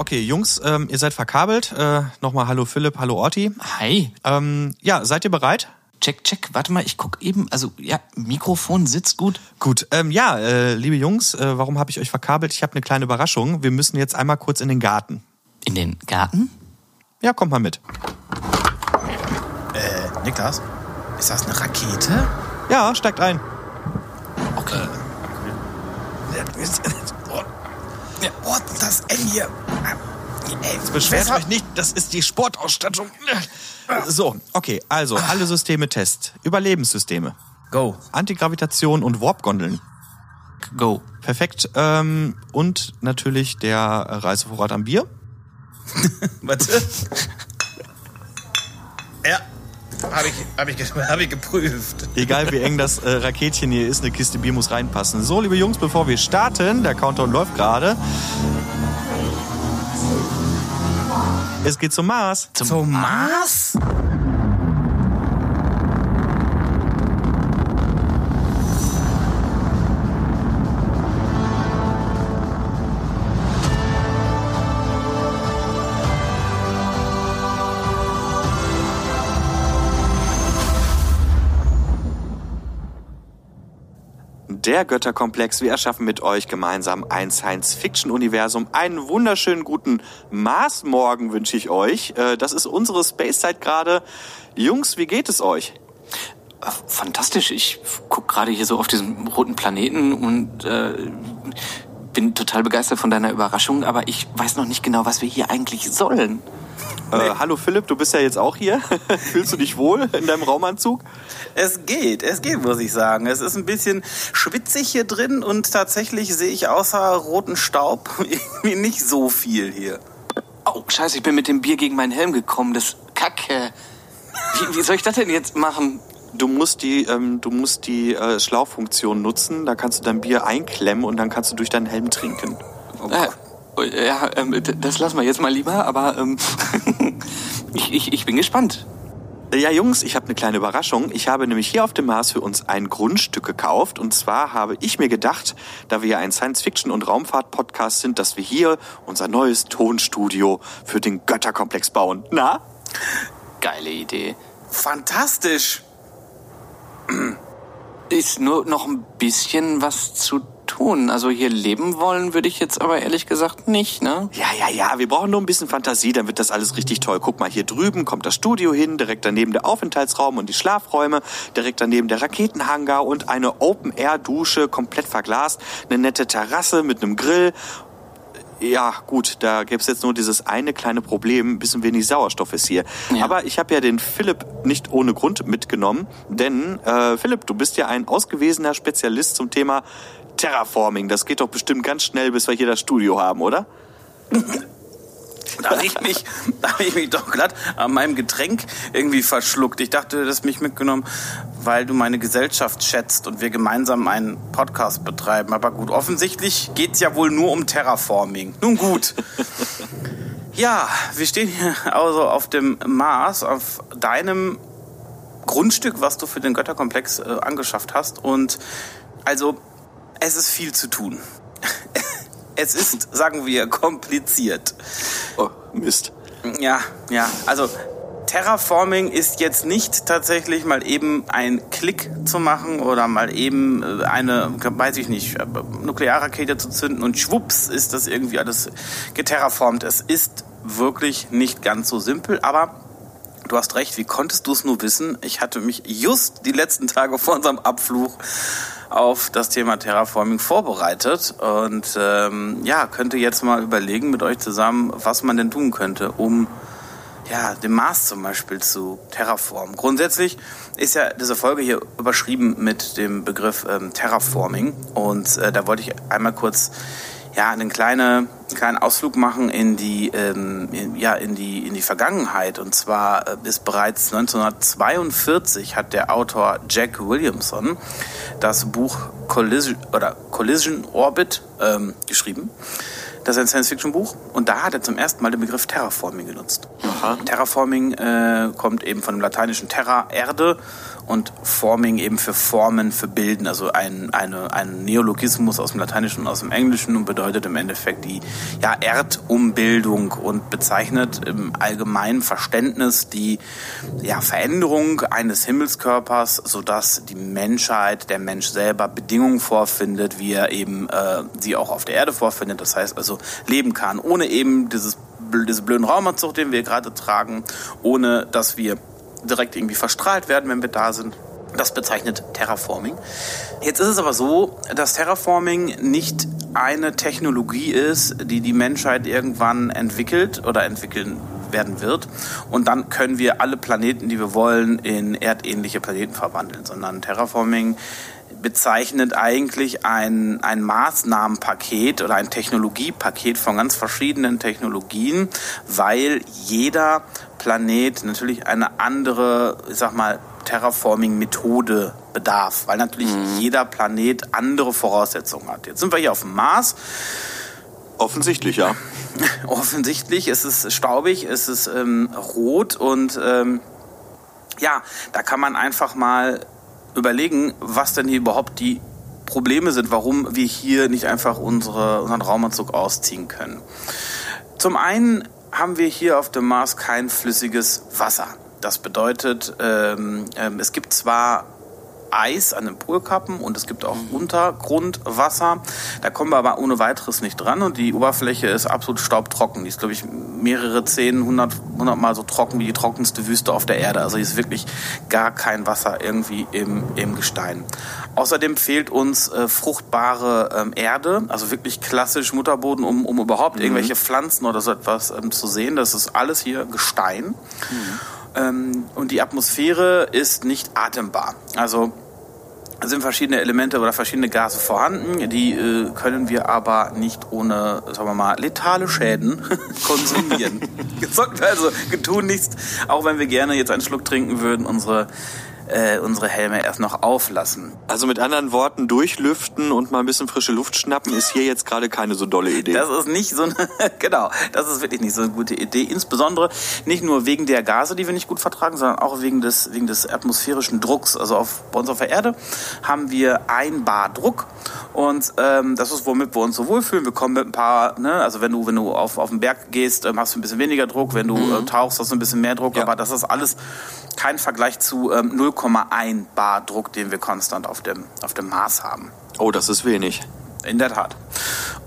Okay, Jungs, ähm, ihr seid verkabelt. Äh, Nochmal hallo Philipp, hallo Orti. Hi. Ähm, ja, seid ihr bereit? Check, check. Warte mal, ich guck eben. Also, ja, Mikrofon sitzt gut. Gut, ähm, ja, äh, liebe Jungs, äh, warum habe ich euch verkabelt? Ich habe eine kleine Überraschung. Wir müssen jetzt einmal kurz in den Garten. In den Garten? Ja, kommt mal mit. Äh, Niklas, ist das eine Rakete? Ja, steigt ein. Okay. Ja, oh, das N hier. Ey, Beschwert weshalb- euch nicht, das ist die Sportausstattung. So, okay, also alle Systeme Test. Überlebenssysteme. Go. Antigravitation und Warp-Gondeln. Go. Perfekt. Ähm, und natürlich der äh, Reisevorrat am Bier. Warte. ja. Habe ich, hab ich, hab ich geprüft. Egal wie eng das äh, Raketchen hier ist, eine Kiste Bier muss reinpassen. So, liebe Jungs, bevor wir starten, der Countdown läuft gerade. Es geht zum Mars. Zum Mars? Der Götterkomplex. Wir erschaffen mit euch gemeinsam ein Science-Fiction-Universum. Einen wunderschönen guten Marsmorgen wünsche ich euch. Äh, Das ist unsere Space-Zeit gerade. Jungs, wie geht es euch? Fantastisch. Ich guck gerade hier so auf diesen roten Planeten und äh, bin total begeistert von deiner Überraschung, aber ich weiß noch nicht genau, was wir hier eigentlich sollen. Äh, hallo Philipp, du bist ja jetzt auch hier. Fühlst du dich wohl in deinem Raumanzug? Es geht, es geht, muss ich sagen. Es ist ein bisschen schwitzig hier drin und tatsächlich sehe ich außer roten Staub irgendwie nicht so viel hier. Oh, scheiße, ich bin mit dem Bier gegen meinen Helm gekommen. Das ist Kacke. Wie, wie soll ich das denn jetzt machen? Du musst die, ähm, du musst die äh, Schlauchfunktion nutzen. Da kannst du dein Bier einklemmen und dann kannst du durch deinen Helm trinken. Äh, oh, ja, ähm, das lassen wir jetzt mal lieber, aber ähm, ich, ich, ich bin gespannt. Ja, Jungs, ich habe eine kleine Überraschung. Ich habe nämlich hier auf dem Mars für uns ein Grundstück gekauft. Und zwar habe ich mir gedacht, da wir ja ein Science-Fiction- und Raumfahrt-Podcast sind, dass wir hier unser neues Tonstudio für den Götterkomplex bauen. Na? Geile Idee. Fantastisch. Ist nur noch ein bisschen was zu tun. Also hier leben wollen würde ich jetzt aber ehrlich gesagt nicht, ne? Ja, ja, ja, wir brauchen nur ein bisschen Fantasie, dann wird das alles richtig toll. Guck mal, hier drüben kommt das Studio hin, direkt daneben der Aufenthaltsraum und die Schlafräume, direkt daneben der Raketenhangar und eine Open-Air-Dusche, komplett verglast, eine nette Terrasse mit einem Grill. Ja, gut, da gäbe es jetzt nur dieses eine kleine Problem, ein bisschen wenig Sauerstoff ist hier. Ja. Aber ich habe ja den Philipp nicht ohne Grund mitgenommen, denn äh, Philipp, du bist ja ein ausgewiesener Spezialist zum Thema Terraforming. Das geht doch bestimmt ganz schnell, bis wir hier das Studio haben, oder? Da habe ich mich, da hab ich mich doch glatt an meinem Getränk irgendwie verschluckt. Ich dachte, du hättest mich mitgenommen, weil du meine Gesellschaft schätzt und wir gemeinsam einen Podcast betreiben. Aber gut, offensichtlich geht's ja wohl nur um Terraforming. Nun gut. Ja, wir stehen hier also auf dem Mars, auf deinem Grundstück, was du für den Götterkomplex äh, angeschafft hast. Und also, es ist viel zu tun. Es ist, sagen wir, kompliziert. Oh, Mist. Ja, ja. Also Terraforming ist jetzt nicht tatsächlich mal eben ein Klick zu machen oder mal eben äh, eine, weiß ich nicht, äh, Nuklearrakete zu zünden und schwupps ist das irgendwie alles geterraformt. Es ist wirklich nicht ganz so simpel, aber du hast recht, wie konntest du es nur wissen? Ich hatte mich just die letzten Tage vor unserem Abflug auf das Thema Terraforming vorbereitet und ähm, ja, könnte jetzt mal überlegen mit euch zusammen, was man denn tun könnte, um ja, den Mars zum Beispiel zu terraformen. Grundsätzlich ist ja diese Folge hier überschrieben mit dem Begriff ähm, Terraforming und äh, da wollte ich einmal kurz ja, einen kleine, kleinen Ausflug machen in die, ähm, in, ja, in die, in die Vergangenheit. Und zwar äh, ist bereits 1942 hat der Autor Jack Williamson das Buch Collision, oder Collision Orbit ähm, geschrieben. Das ist ein Science-Fiction-Buch und da hat er zum ersten Mal den Begriff Terraforming genutzt. Terraforming äh, kommt eben von dem lateinischen Terra, Erde und Forming eben für Formen, für Bilden, also ein, eine, ein Neologismus aus dem Lateinischen und aus dem Englischen und bedeutet im Endeffekt die ja, Erdumbildung und bezeichnet im allgemeinen Verständnis die ja, Veränderung eines Himmelskörpers, sodass die Menschheit, der Mensch selber Bedingungen vorfindet, wie er eben äh, sie auch auf der Erde vorfindet, das heißt also leben kann, ohne eben dieses diese blöden Raumanzug, den wir gerade tragen, ohne dass wir direkt irgendwie verstrahlt werden, wenn wir da sind. Das bezeichnet Terraforming. Jetzt ist es aber so, dass Terraforming nicht eine Technologie ist, die die Menschheit irgendwann entwickelt oder entwickeln werden wird. Und dann können wir alle Planeten, die wir wollen, in erdähnliche Planeten verwandeln, sondern Terraforming bezeichnet eigentlich ein, ein Maßnahmenpaket oder ein Technologiepaket von ganz verschiedenen Technologien, weil jeder Planet natürlich eine andere, ich sag mal, Terraforming-Methode bedarf, weil natürlich mhm. jeder Planet andere Voraussetzungen hat. Jetzt sind wir hier auf dem Mars. Offensichtlich, ja. Offensichtlich, es ist staubig, es ist ähm, rot und ähm, ja, da kann man einfach mal überlegen, was denn hier überhaupt die Probleme sind, warum wir hier nicht einfach unsere, unseren Raumanzug ausziehen können. Zum einen haben wir hier auf dem Mars kein flüssiges Wasser. Das bedeutet, ähm, ähm, es gibt zwar Eis an den Polkappen und es gibt auch mhm. Untergrundwasser. Da kommen wir aber ohne weiteres nicht dran und die Oberfläche ist absolut staubtrocken. Die ist, glaube ich, mehrere zehn, hundert, hundertmal so trocken wie die trockenste Wüste auf der Erde. Also hier ist wirklich gar kein Wasser irgendwie im, im Gestein. Außerdem fehlt uns äh, fruchtbare ähm, Erde, also wirklich klassisch Mutterboden, um, um überhaupt mhm. irgendwelche Pflanzen oder so etwas ähm, zu sehen. Das ist alles hier Gestein. Mhm. Ähm, und die Atmosphäre ist nicht atembar. Also sind verschiedene Elemente oder verschiedene Gase vorhanden, die äh, können wir aber nicht ohne, sagen wir mal, letale Schäden konsumieren. sollten wir also tun nichts, auch wenn wir gerne jetzt einen Schluck trinken würden, unsere äh, unsere Helme erst noch auflassen. Also mit anderen Worten, durchlüften und mal ein bisschen frische Luft schnappen ist hier jetzt gerade keine so dolle Idee. Das ist nicht so eine, genau, das ist wirklich nicht so eine gute Idee. Insbesondere nicht nur wegen der Gase, die wir nicht gut vertragen, sondern auch wegen des, wegen des atmosphärischen Drucks. Also auf, bei uns auf der Erde haben wir ein Bar Druck und ähm, das ist, womit wir uns so wohlfühlen. Wir kommen mit ein paar, ne, also wenn du, wenn du auf, auf den Berg gehst, ähm, hast du ein bisschen weniger Druck. Wenn du mhm. äh, tauchst, hast du ein bisschen mehr Druck. Ja. Aber das ist alles kein Vergleich zu ähm, 0,1 Bar Druck, den wir konstant auf dem, auf dem Mars haben. Oh, das ist wenig. In der Tat.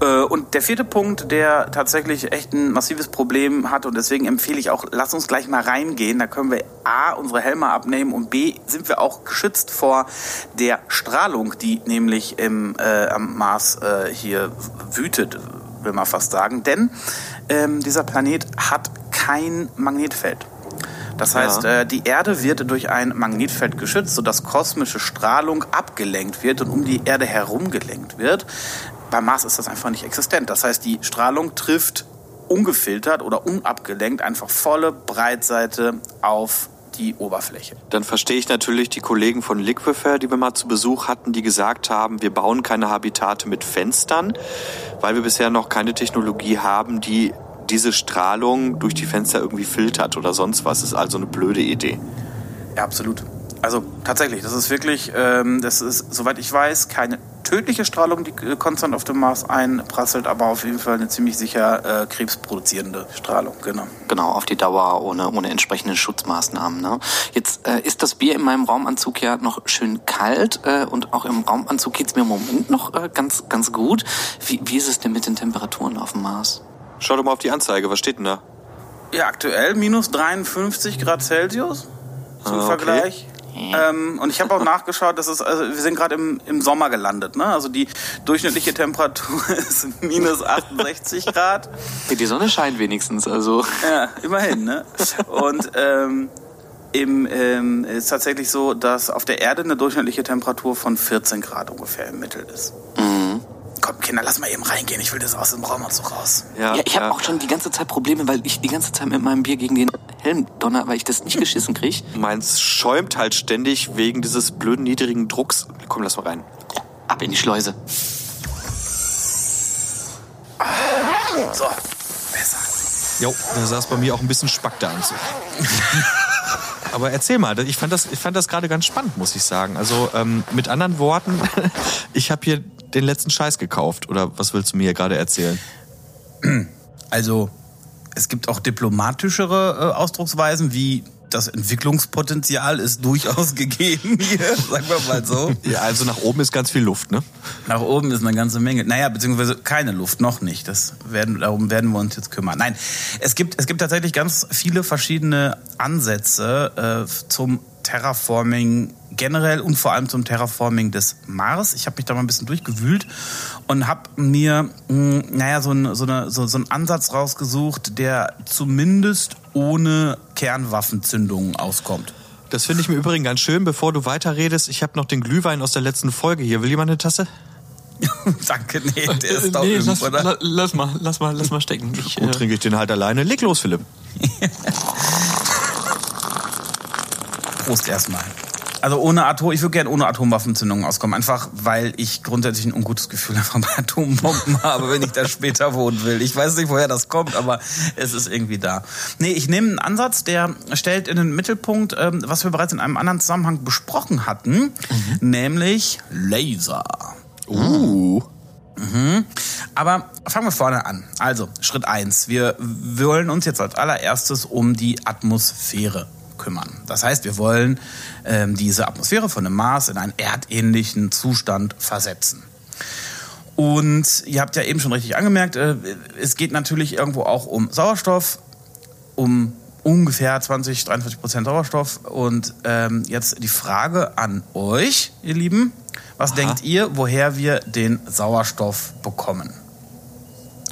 Äh, und der vierte Punkt, der tatsächlich echt ein massives Problem hat und deswegen empfehle ich auch, lass uns gleich mal reingehen. Da können wir A, unsere Helme abnehmen und B, sind wir auch geschützt vor der Strahlung, die nämlich im, äh, am Mars äh, hier wütet, will man fast sagen. Denn ähm, dieser Planet hat kein Magnetfeld. Das heißt, ja. äh, die Erde wird durch ein Magnetfeld geschützt, sodass kosmische Strahlung abgelenkt wird und um die Erde herum gelenkt wird. Beim Mars ist das einfach nicht existent. Das heißt, die Strahlung trifft ungefiltert oder unabgelenkt einfach volle Breitseite auf die Oberfläche. Dann verstehe ich natürlich die Kollegen von Liquefair, die wir mal zu Besuch hatten, die gesagt haben, wir bauen keine Habitate mit Fenstern, weil wir bisher noch keine Technologie haben, die diese Strahlung durch die Fenster irgendwie filtert oder sonst was. Ist also eine blöde Idee. Ja, absolut. Also tatsächlich, das ist wirklich, ähm, das ist, soweit ich weiß, keine tödliche Strahlung, die äh, konstant auf dem Mars einprasselt, aber auf jeden Fall eine ziemlich sicher äh, krebsproduzierende Strahlung, genau. Genau, auf die Dauer ohne, ohne entsprechende Schutzmaßnahmen. Ne? Jetzt äh, ist das Bier in meinem Raumanzug ja noch schön kalt äh, und auch im Raumanzug geht's mir im Moment noch äh, ganz, ganz gut. Wie, wie ist es denn mit den Temperaturen auf dem Mars? Schau doch mal auf die Anzeige, was steht denn da? Ja, aktuell minus 53 Grad Celsius zum ah, okay. Vergleich. Ähm, und ich habe auch nachgeschaut, dass es, also wir sind gerade im, im Sommer gelandet, ne? Also die durchschnittliche Temperatur ist minus 68 Grad. Die Sonne scheint wenigstens, also. Ja, immerhin, ne? Und ähm, im, ähm, ist tatsächlich so, dass auf der Erde eine durchschnittliche Temperatur von 14 Grad ungefähr im Mittel ist. Mhm komm, Kinder, lass mal eben reingehen. Ich will das aus dem Raum und so raus. Ja, ja ich habe ja. auch schon die ganze Zeit Probleme, weil ich die ganze Zeit mit meinem Bier gegen den Helm donner, weil ich das nicht geschissen kriege. Meins schäumt halt ständig wegen dieses blöden niedrigen Drucks. Komm, lass mal rein. Ab in die Schleuse. So, besser. Jo, da saß bei mir auch ein bisschen Spack der Anzug. aber erzähl mal. Ich fand das, ich fand das gerade ganz spannend, muss ich sagen. Also ähm, mit anderen Worten, ich habe hier den letzten Scheiß gekauft. Oder was willst du mir gerade erzählen? Also es gibt auch diplomatischere äh, Ausdrucksweisen wie das Entwicklungspotenzial ist durchaus gegeben hier, sagen wir mal so. Ja, also nach oben ist ganz viel Luft, ne? Nach oben ist eine ganze Menge. Naja, beziehungsweise keine Luft, noch nicht. Das werden, darum werden wir uns jetzt kümmern. Nein, es gibt, es gibt tatsächlich ganz viele verschiedene Ansätze äh, zum Terraforming generell und vor allem zum Terraforming des Mars. Ich habe mich da mal ein bisschen durchgewühlt und habe mir, mh, naja, so, ein, so, eine, so, so einen Ansatz rausgesucht, der zumindest ohne Kernwaffenzündungen auskommt. Das finde ich mir übrigens ganz schön. Bevor du weiterredest, ich habe noch den Glühwein aus der letzten Folge hier. Will jemand eine Tasse? Danke, nee, der ist Äh, doch nee, lass, oder? la- lass mal, lass mal, lass mal stecken. Ich, Gut, äh, trinke ich den halt alleine. Leg los, Philipp. Prost erstmal. Also ohne Atom, ich würde gerne ohne Atomwaffenzündungen auskommen, einfach weil ich grundsätzlich ein ungutes Gefühl einfach bei Atombomben habe, wenn ich da später wohnen will. Ich weiß nicht, woher das kommt, aber es ist irgendwie da. Nee, ich nehme einen Ansatz, der stellt in den Mittelpunkt, ähm, was wir bereits in einem anderen Zusammenhang besprochen hatten, nämlich Laser. Uh. Aber fangen wir vorne an. Also, Schritt eins: Wir wollen uns jetzt als allererstes um die Atmosphäre kümmern. Das heißt, wir wollen ähm, diese Atmosphäre von dem Mars in einen erdähnlichen Zustand versetzen. Und ihr habt ja eben schon richtig angemerkt, äh, es geht natürlich irgendwo auch um Sauerstoff, um ungefähr 20, 43 Prozent Sauerstoff. Und ähm, jetzt die Frage an euch, ihr Lieben. Was denkt ihr, woher wir den Sauerstoff bekommen?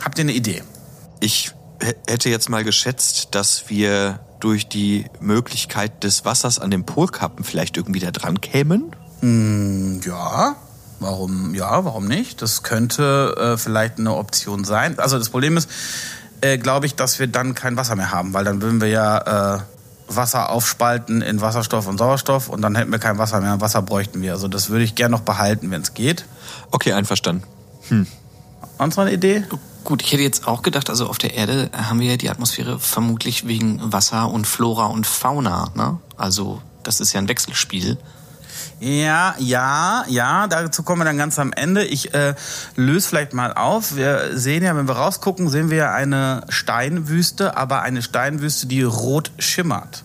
Habt ihr eine Idee? Ich hätte jetzt mal geschätzt, dass wir durch die Möglichkeit des Wassers an den Polkappen vielleicht irgendwie da dran kämen. Ja, warum, ja, warum nicht? Das könnte äh, vielleicht eine Option sein. Also das Problem ist, äh, glaube ich, dass wir dann kein Wasser mehr haben, weil dann würden wir ja äh, Wasser aufspalten in Wasserstoff und Sauerstoff und dann hätten wir kein Wasser mehr. Wasser bräuchten wir. Also das würde ich gerne noch behalten, wenn es geht. Okay, einverstanden. Sonst noch eine Idee? Gut, ich hätte jetzt auch gedacht, also auf der Erde haben wir ja die Atmosphäre vermutlich wegen Wasser und Flora und Fauna. Ne? Also das ist ja ein Wechselspiel. Ja, ja, ja, dazu kommen wir dann ganz am Ende. Ich äh, löse vielleicht mal auf. Wir sehen ja, wenn wir rausgucken, sehen wir ja eine Steinwüste, aber eine Steinwüste, die rot schimmert.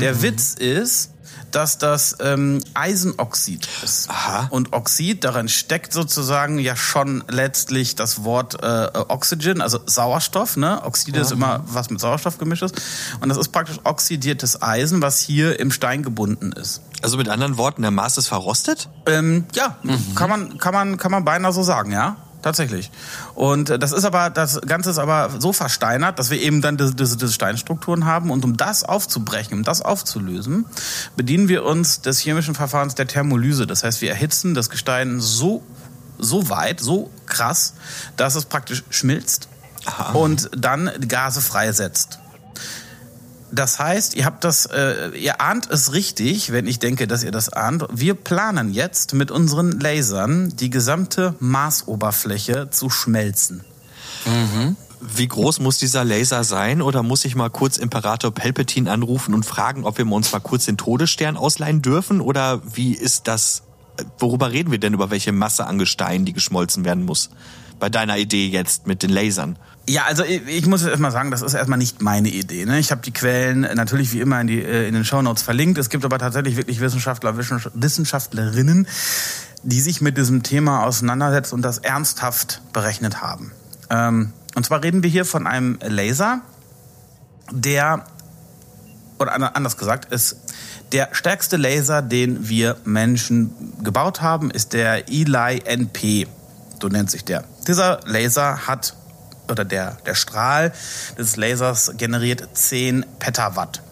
Der Witz ist, dass das ähm, Eisenoxid ist. Aha. Und Oxid, darin steckt sozusagen ja schon letztlich das Wort äh, Oxygen, also Sauerstoff. Ne? Oxide ist immer was mit Sauerstoff gemischt ist. Und das ist praktisch oxidiertes Eisen, was hier im Stein gebunden ist. Also mit anderen Worten, der Mars ist verrostet? Ähm, ja, kann man kann man kann man beinahe so sagen, ja, tatsächlich. Und äh, das ist aber das Ganze ist aber so versteinert, dass wir eben dann diese, diese, diese Steinstrukturen haben und um das aufzubrechen, um das aufzulösen, bedienen wir uns des chemischen Verfahrens der Thermolyse. Das heißt, wir erhitzen das Gestein so so weit, so krass, dass es praktisch schmilzt und dann Gase freisetzt. Das heißt, ihr habt das, äh, ihr ahnt es richtig, wenn ich denke, dass ihr das ahnt. Wir planen jetzt mit unseren Lasern die gesamte Marsoberfläche zu schmelzen. Wie groß muss dieser Laser sein? Oder muss ich mal kurz Imperator Palpatine anrufen und fragen, ob wir uns mal kurz den Todesstern ausleihen dürfen? Oder wie ist das? Worüber reden wir denn? Über welche Masse an Gestein, die geschmolzen werden muss? Bei deiner Idee jetzt mit den Lasern. Ja, also ich, ich muss jetzt erstmal sagen, das ist erstmal nicht meine Idee. Ne? Ich habe die Quellen natürlich wie immer in, die, äh, in den Shownotes verlinkt. Es gibt aber tatsächlich wirklich Wissenschaftler, Wissenschaft- Wissenschaftlerinnen, die sich mit diesem Thema auseinandersetzen und das ernsthaft berechnet haben. Ähm, und zwar reden wir hier von einem Laser, der, oder an- anders gesagt, ist der stärkste Laser, den wir Menschen gebaut haben, ist der Eli NP. So nennt sich der. Dieser Laser hat, oder der, der Strahl des Lasers generiert 10 Petawatt.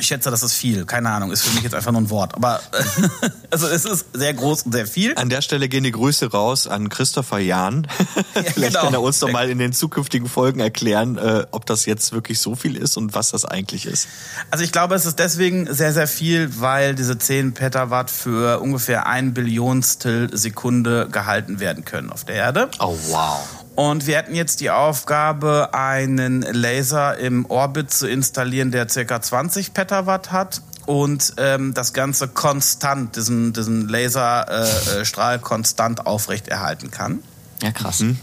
Ich schätze, das ist viel. Keine Ahnung, ist für mich jetzt einfach nur ein Wort. Aber also es ist sehr groß und sehr viel. An der Stelle gehen die Grüße raus an Christopher Jahn. Vielleicht genau. kann er uns doch mal in den zukünftigen Folgen erklären, äh, ob das jetzt wirklich so viel ist und was das eigentlich ist. Also ich glaube, es ist deswegen sehr, sehr viel, weil diese 10 Petawatt für ungefähr ein Billionstel Sekunde gehalten werden können auf der Erde. Oh wow. Und wir hätten jetzt die Aufgabe, einen Laser im Orbit zu installieren, der circa 20 Petawatt hat. und ähm, das Ganze konstant, diesen, diesen Laserstrahl äh, konstant aufrechterhalten kann. Ja, krass. Mhm.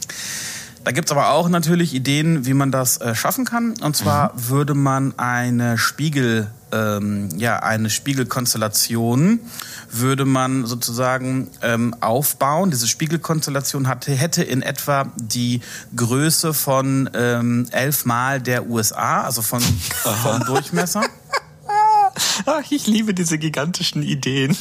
Da gibt's aber auch natürlich Ideen, wie man das äh, schaffen kann. Und zwar mhm. würde man eine Spiegel, ähm, ja, eine Spiegelkonstellation würde man sozusagen ähm, aufbauen. Diese Spiegelkonstellation hatte, hätte in etwa die Größe von ähm, elfmal der USA, also von, vom Durchmesser. Ach, ich liebe diese gigantischen Ideen.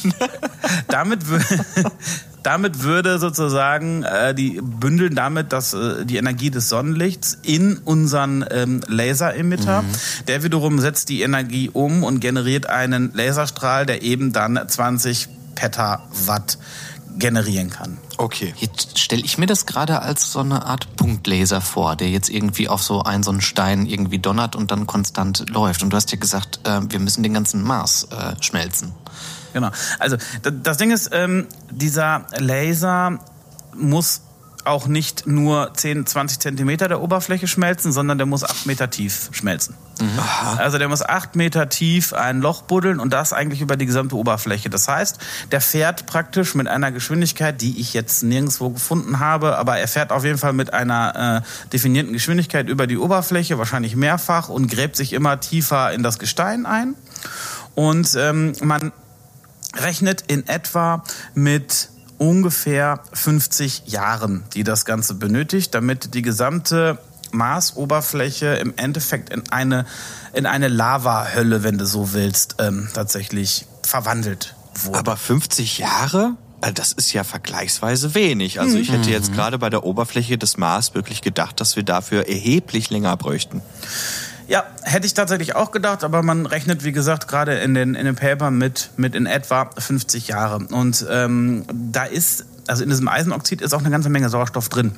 damit, damit würde sozusagen äh, die bündeln damit das, äh, die Energie des Sonnenlichts in unseren ähm, Laseremitter. Mhm. Der wiederum setzt die Energie um und generiert einen Laserstrahl, der eben dann 20 Petawatt generieren kann. Okay. Jetzt stelle ich mir das gerade als so eine Art Punktlaser vor, der jetzt irgendwie auf so einen so einen Stein irgendwie donnert und dann konstant läuft. Und du hast ja gesagt, äh, wir müssen den ganzen Mars äh, schmelzen. Genau. Also das Ding ist, ähm, dieser Laser muss auch nicht nur 10, 20 Zentimeter der Oberfläche schmelzen, sondern der muss 8 Meter tief schmelzen. Mhm. Also der muss 8 Meter tief ein Loch buddeln und das eigentlich über die gesamte Oberfläche. Das heißt, der fährt praktisch mit einer Geschwindigkeit, die ich jetzt nirgendwo gefunden habe, aber er fährt auf jeden Fall mit einer äh, definierten Geschwindigkeit über die Oberfläche, wahrscheinlich mehrfach und gräbt sich immer tiefer in das Gestein ein. Und ähm, man rechnet in etwa mit ungefähr 50 Jahren, die das Ganze benötigt, damit die gesamte Marsoberfläche im Endeffekt in eine, in eine Lavahölle, wenn du so willst, ähm, tatsächlich verwandelt wurde. Aber 50 Jahre? Also das ist ja vergleichsweise wenig. Also ich hätte jetzt mhm. gerade bei der Oberfläche des Mars wirklich gedacht, dass wir dafür erheblich länger bräuchten. Ja, hätte ich tatsächlich auch gedacht, aber man rechnet, wie gesagt, gerade in den, in den Paper mit, mit in etwa 50 Jahre. Und ähm, da ist, also in diesem Eisenoxid ist auch eine ganze Menge Sauerstoff drin.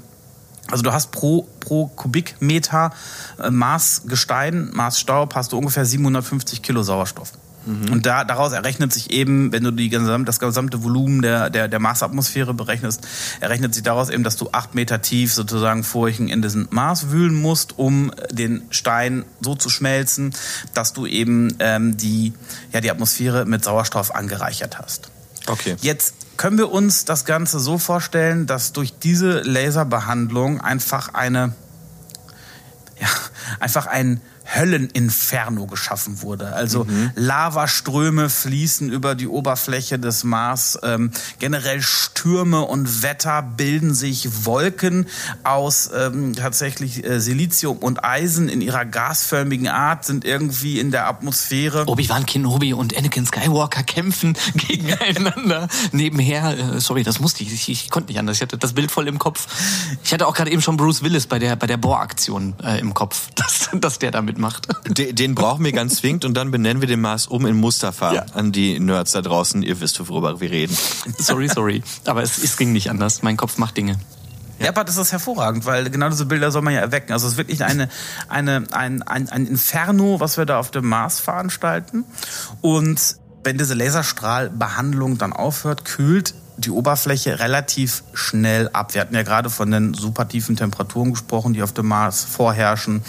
Also du hast pro, pro Kubikmeter äh, Maß Gestein, hast du ungefähr 750 Kilo Sauerstoff. Mhm. Und da, daraus errechnet sich eben, wenn du die gesamte, das gesamte Volumen der, der, der Marsatmosphäre berechnest, errechnet sich daraus eben, dass du acht Meter tief sozusagen Furchen in diesen Mars wühlen musst, um den Stein so zu schmelzen, dass du eben ähm, die, ja, die Atmosphäre mit Sauerstoff angereichert hast. Okay. Jetzt können wir uns das Ganze so vorstellen, dass durch diese Laserbehandlung einfach eine, ja, einfach ein Hölleninferno geschaffen wurde. Also mhm. Lavaströme fließen über die Oberfläche des Mars. Ähm, generell Stürme und Wetter bilden sich Wolken aus ähm, tatsächlich äh, Silizium und Eisen in ihrer gasförmigen Art sind irgendwie in der Atmosphäre. Obi-Wan Kenobi und Anakin Skywalker kämpfen gegeneinander nebenher. Äh, sorry, das musste ich. ich. ich. konnte nicht anders. Ich hatte das Bild voll im Kopf. Ich hatte auch gerade eben schon Bruce Willis bei der bei der Bohraktion äh, im Kopf, dass, dass der damit mitmacht. Den, den brauchen wir ganz zwingend und dann benennen wir den Mars um in Mustafa. Ja. An die Nerds da draußen, ihr wisst, worüber wir reden. Sorry, sorry. Aber es, es ging nicht anders. Mein Kopf macht Dinge. Ja, aber das ist hervorragend, weil genau diese Bilder soll man ja erwecken. Also es ist wirklich eine, eine, ein, ein, ein Inferno, was wir da auf dem Mars veranstalten. Und wenn diese Laserstrahlbehandlung dann aufhört, kühlt die Oberfläche relativ schnell ab. Wir hatten ja gerade von den super tiefen Temperaturen gesprochen, die auf dem Mars vorherrschen.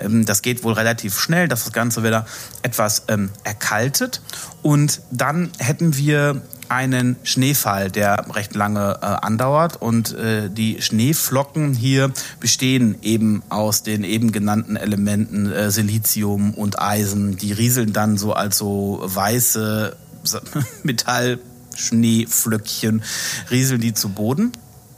Ähm, das geht wohl relativ schnell, dass das Ganze wieder etwas ähm, erkaltet. Und dann hätten wir einen Schneefall, der recht lange äh, andauert. Und äh, die Schneeflocken hier bestehen eben aus den eben genannten Elementen äh, Silizium und Eisen. Die rieseln dann so als so weiße Metall Schneeflöckchen rieseln die zu Boden.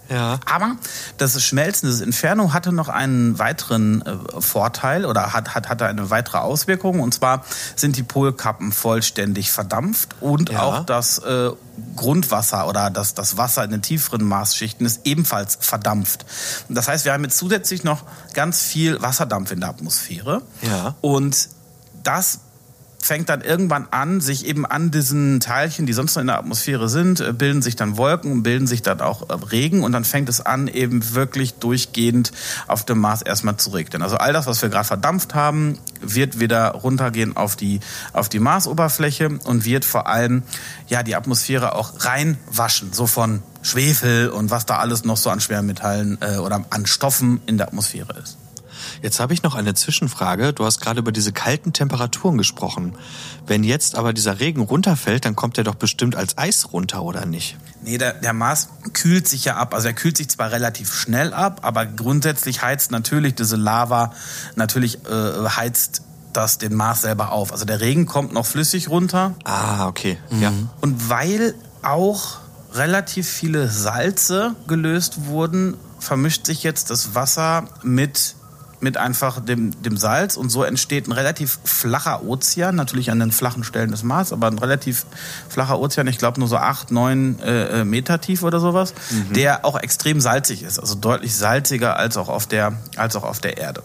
Ja. Aber das Schmelzen, das Inferno hatte noch einen weiteren äh, Vorteil oder hat, hat, hatte eine weitere Auswirkung. Und zwar sind die Polkappen vollständig verdampft und ja. auch das äh, Grundwasser oder das, das Wasser in den tieferen Marsschichten ist ebenfalls verdampft. Das heißt, wir haben jetzt zusätzlich noch ganz viel Wasserdampf in der Atmosphäre. Ja. Und das fängt dann irgendwann an, sich eben an diesen Teilchen, die sonst noch in der Atmosphäre sind, äh, bilden sich dann Wolken bilden sich dann auch äh, Regen und dann fängt es an, eben wirklich durchgehend auf dem Mars erstmal zu regnen. Also all das, was wir gerade verdampft haben, wird wieder runtergehen auf die, auf die Marsoberfläche und wird vor allem ja die Atmosphäre auch reinwaschen, so von Schwefel und was da alles noch so an Schwermetallen äh, oder an Stoffen in der Atmosphäre ist. Jetzt habe ich noch eine Zwischenfrage. Du hast gerade über diese kalten Temperaturen gesprochen. Wenn jetzt aber dieser Regen runterfällt, dann kommt er doch bestimmt als Eis runter, oder nicht? Nee, der, der Mars kühlt sich ja ab. Also er kühlt sich zwar relativ schnell ab, aber grundsätzlich heizt natürlich diese Lava, natürlich äh, heizt das den Mars selber auf. Also der Regen kommt noch flüssig runter. Ah, okay. Mhm. Ja. Und weil auch relativ viele Salze gelöst wurden, vermischt sich jetzt das Wasser mit mit einfach dem, dem Salz und so entsteht ein relativ flacher Ozean, natürlich an den flachen Stellen des Mars, aber ein relativ flacher Ozean, ich glaube nur so acht, neun äh, äh, Meter tief oder sowas, mhm. der auch extrem salzig ist, also deutlich salziger als auch auf der, als auch auf der Erde.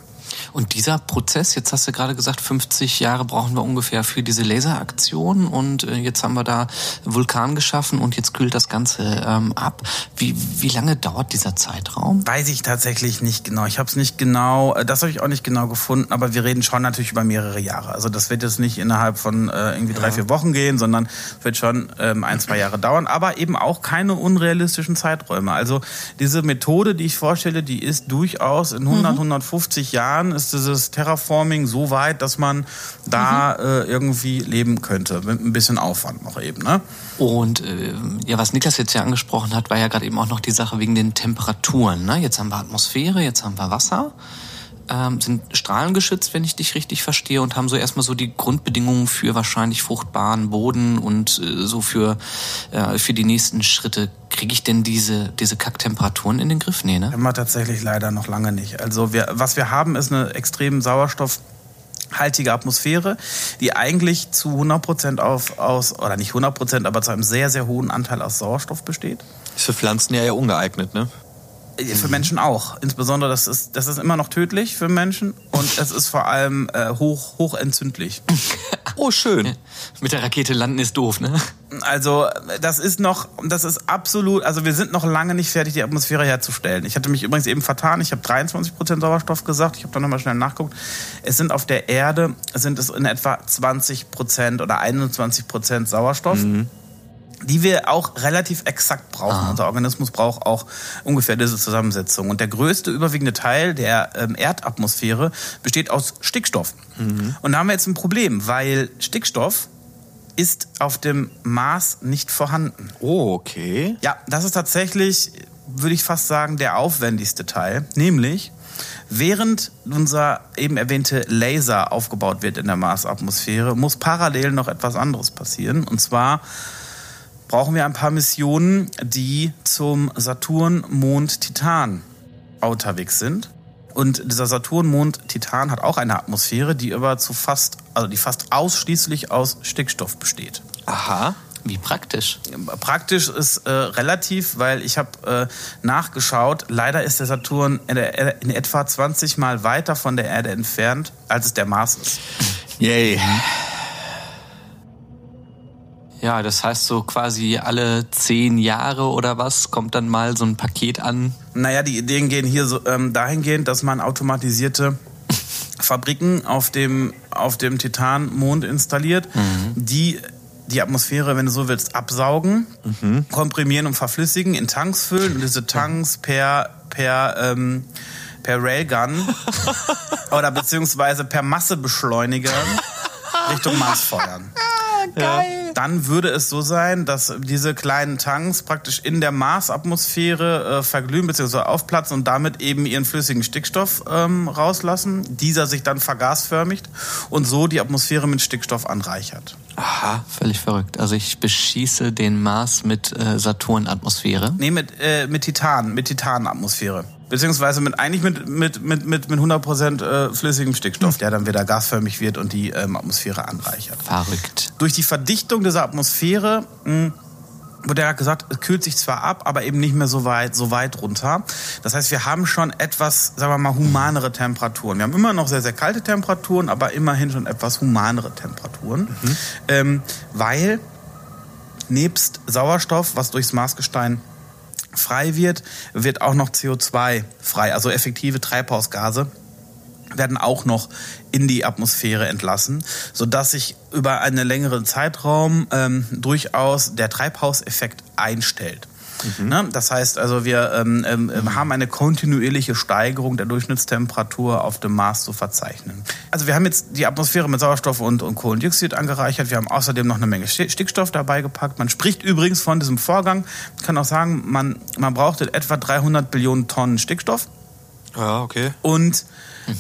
Und dieser Prozess, jetzt hast du gerade gesagt, 50 Jahre brauchen wir ungefähr für diese Laseraktion und äh, jetzt haben wir da Vulkan geschaffen und jetzt kühlt das Ganze ähm, ab. Wie, wie lange dauert dieser Zeitraum? Weiß ich tatsächlich nicht genau. Ich habe es nicht genau, äh, das habe ich auch nicht genau gefunden, aber wir reden schon natürlich über mehrere Jahre. Also das wird jetzt nicht innerhalb von äh, irgendwie drei, ja. vier Wochen gehen, sondern wird schon ähm, ein, zwei Jahre dauern, aber eben auch keine unrealistischen Zeiträume. Also diese Methode, die ich vorstelle, die ist durchaus in 100, mhm. 150 Jahren ist dieses Terraforming so weit, dass man da mhm. äh, irgendwie leben könnte. Mit ein bisschen Aufwand noch eben. Ne? Und äh, ja, was Niklas jetzt ja angesprochen hat, war ja gerade eben auch noch die Sache wegen den Temperaturen. Ne? Jetzt haben wir Atmosphäre, jetzt haben wir Wasser ähm, sind strahlengeschützt, wenn ich dich richtig verstehe, und haben so erstmal so die Grundbedingungen für wahrscheinlich fruchtbaren Boden und äh, so für, äh, für die nächsten Schritte. Kriege ich denn diese, diese Kacktemperaturen in den Griff? Nee, ne? Immer tatsächlich leider noch lange nicht. Also wir, was wir haben, ist eine extrem Sauerstoff haltige Atmosphäre, die eigentlich zu 100 Prozent auf, aus, oder nicht 100 Prozent, aber zu einem sehr, sehr hohen Anteil aus Sauerstoff besteht. Ist für Pflanzen ja eher ungeeignet, ne? Für Menschen auch. Insbesondere, das ist, das ist immer noch tödlich für Menschen und es ist vor allem äh, hoch, hoch entzündlich. oh, schön. Mit der Rakete landen ist doof, ne? Also, das ist noch, das ist absolut, also wir sind noch lange nicht fertig, die Atmosphäre herzustellen. Ich hatte mich übrigens eben vertan, ich habe 23 Prozent Sauerstoff gesagt, ich habe dann nochmal schnell nachgeguckt. Es sind auf der Erde, sind es in etwa 20 Prozent oder 21 Prozent Sauerstoff. Mhm die wir auch relativ exakt brauchen. Aha. Unser Organismus braucht auch ungefähr diese Zusammensetzung. Und der größte überwiegende Teil der ähm, Erdatmosphäre besteht aus Stickstoff. Mhm. Und da haben wir jetzt ein Problem, weil Stickstoff ist auf dem Mars nicht vorhanden. Oh, okay. Ja, das ist tatsächlich, würde ich fast sagen, der aufwendigste Teil. Nämlich, während unser eben erwähnte Laser aufgebaut wird in der Marsatmosphäre, muss parallel noch etwas anderes passieren. Und zwar brauchen wir ein paar Missionen, die zum Saturn-Mond Titan unterwegs sind. Und dieser Saturn-Mond Titan hat auch eine Atmosphäre, die aber zu fast, also die fast ausschließlich aus Stickstoff besteht. Aha. Wie praktisch? Praktisch ist äh, relativ, weil ich habe äh, nachgeschaut. Leider ist der Saturn in, der, in, etwa 20 Mal weiter von der Erde entfernt, als es der Mars ist. Yay. Ja, das heißt so quasi alle zehn Jahre oder was kommt dann mal so ein Paket an? Naja, die Ideen gehen hier so ähm, dahingehend, dass man automatisierte Fabriken auf dem, auf dem Titanmond installiert, mhm. die die Atmosphäre, wenn du so willst, absaugen, mhm. komprimieren und verflüssigen, in Tanks füllen und diese Tanks per, per, ähm, per Railgun oder beziehungsweise per Massebeschleuniger Richtung Mars feuern. Geil. Dann würde es so sein, dass diese kleinen Tanks praktisch in der Marsatmosphäre äh, verglühen bzw. aufplatzen und damit eben ihren flüssigen Stickstoff ähm, rauslassen. Dieser sich dann vergasförmigt und so die Atmosphäre mit Stickstoff anreichert. Aha, völlig verrückt. Also ich beschieße den Mars mit äh, Saturn-Atmosphäre. Nee, mit, äh, mit Titan, mit Titan-Atmosphäre. Beziehungsweise mit, eigentlich mit, mit, mit, mit, mit 100% äh, flüssigem Stickstoff, der dann wieder gasförmig wird und die ähm, Atmosphäre anreichert. Verrückt. Durch die Verdichtung dieser Atmosphäre mh, hm, wurde ja gesagt, es kühlt sich zwar ab, aber eben nicht mehr so weit, so weit runter. Das heißt, wir haben schon etwas, sagen wir mal, humanere Temperaturen. Wir haben immer noch sehr, sehr kalte Temperaturen, aber immerhin schon etwas humanere Temperaturen. Mhm. Ähm, weil nebst Sauerstoff, was durchs Marsgestein frei wird, wird auch noch CO2 frei, also effektive Treibhausgase werden auch noch in die Atmosphäre entlassen, so dass sich über einen längeren Zeitraum ähm, durchaus der Treibhauseffekt einstellt. Mhm. Ne? Das heißt also, wir ähm, ähm, ähm, haben eine kontinuierliche Steigerung der Durchschnittstemperatur auf dem Mars zu verzeichnen. Also wir haben jetzt die Atmosphäre mit Sauerstoff und, und Kohlendioxid angereichert. Wir haben außerdem noch eine Menge Stickstoff dabei gepackt. Man spricht übrigens von diesem Vorgang. Ich kann auch sagen, man, man braucht etwa 300 Billionen Tonnen Stickstoff. Ja, okay. Und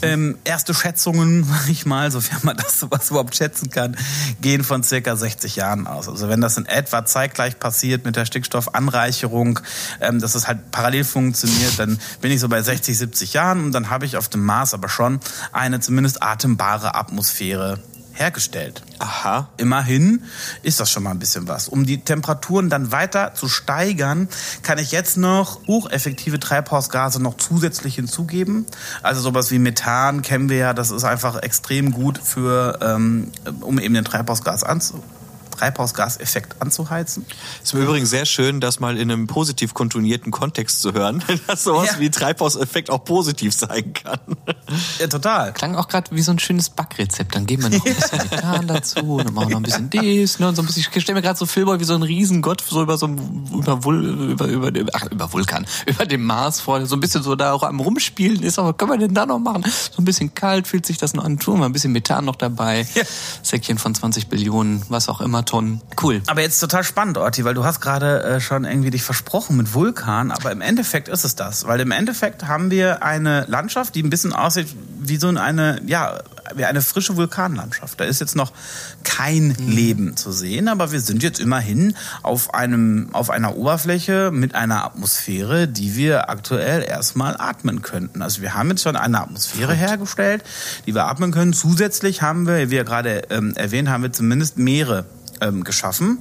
ähm, erste Schätzungen, sag ich mal, sofern man das sowas überhaupt schätzen kann, gehen von circa 60 Jahren aus. Also wenn das in etwa zeitgleich passiert mit der Stickstoffanreicherung, ähm, dass es halt parallel funktioniert, dann bin ich so bei 60, 70 Jahren und dann habe ich auf dem Mars aber schon eine zumindest atembare Atmosphäre hergestellt. Aha. Immerhin ist das schon mal ein bisschen was. Um die Temperaturen dann weiter zu steigern, kann ich jetzt noch hocheffektive Treibhausgase noch zusätzlich hinzugeben. Also sowas wie Methan kennen wir ja, das ist einfach extrem gut für, ähm, um eben den Treibhausgas anzu Treibhausgaseffekt anzuheizen. Ist im Übrigen sehr schön, das mal in einem positiv kontonierten Kontext zu hören, dass sowas ja. wie Treibhauseffekt auch positiv sein kann. Ja, total. Klang auch gerade wie so ein schönes Backrezept. Dann geben wir noch ein bisschen Methan dazu und dann machen wir noch ein bisschen dies. Ne, und so ein bisschen, ich stelle mir gerade so Filmboy wie so ein Riesengott so über so einem, über, Vul, über, über, dem, ach, über Vulkan, über dem Mars vor, so ein bisschen so da auch am Rumspielen ist. Aber was können wir denn da noch machen? So ein bisschen kalt fühlt sich das noch an. Tun wir ein bisschen Methan noch dabei. Ja. Säckchen von 20 Billionen, was auch immer Tonnen. Cool. Aber jetzt total spannend, Orti, weil du hast gerade äh, schon irgendwie dich versprochen mit Vulkan, aber im Endeffekt ist es das. Weil im Endeffekt haben wir eine Landschaft, die ein bisschen aussieht wie so eine, ja, wie eine frische Vulkanlandschaft. Da ist jetzt noch kein mhm. Leben zu sehen, aber wir sind jetzt immerhin auf einem, auf einer Oberfläche mit einer Atmosphäre, die wir aktuell erstmal atmen könnten. Also wir haben jetzt schon eine Atmosphäre hergestellt, die wir atmen können. Zusätzlich haben wir, wie wir gerade ähm, erwähnt, haben wir zumindest Meere ähm, geschaffen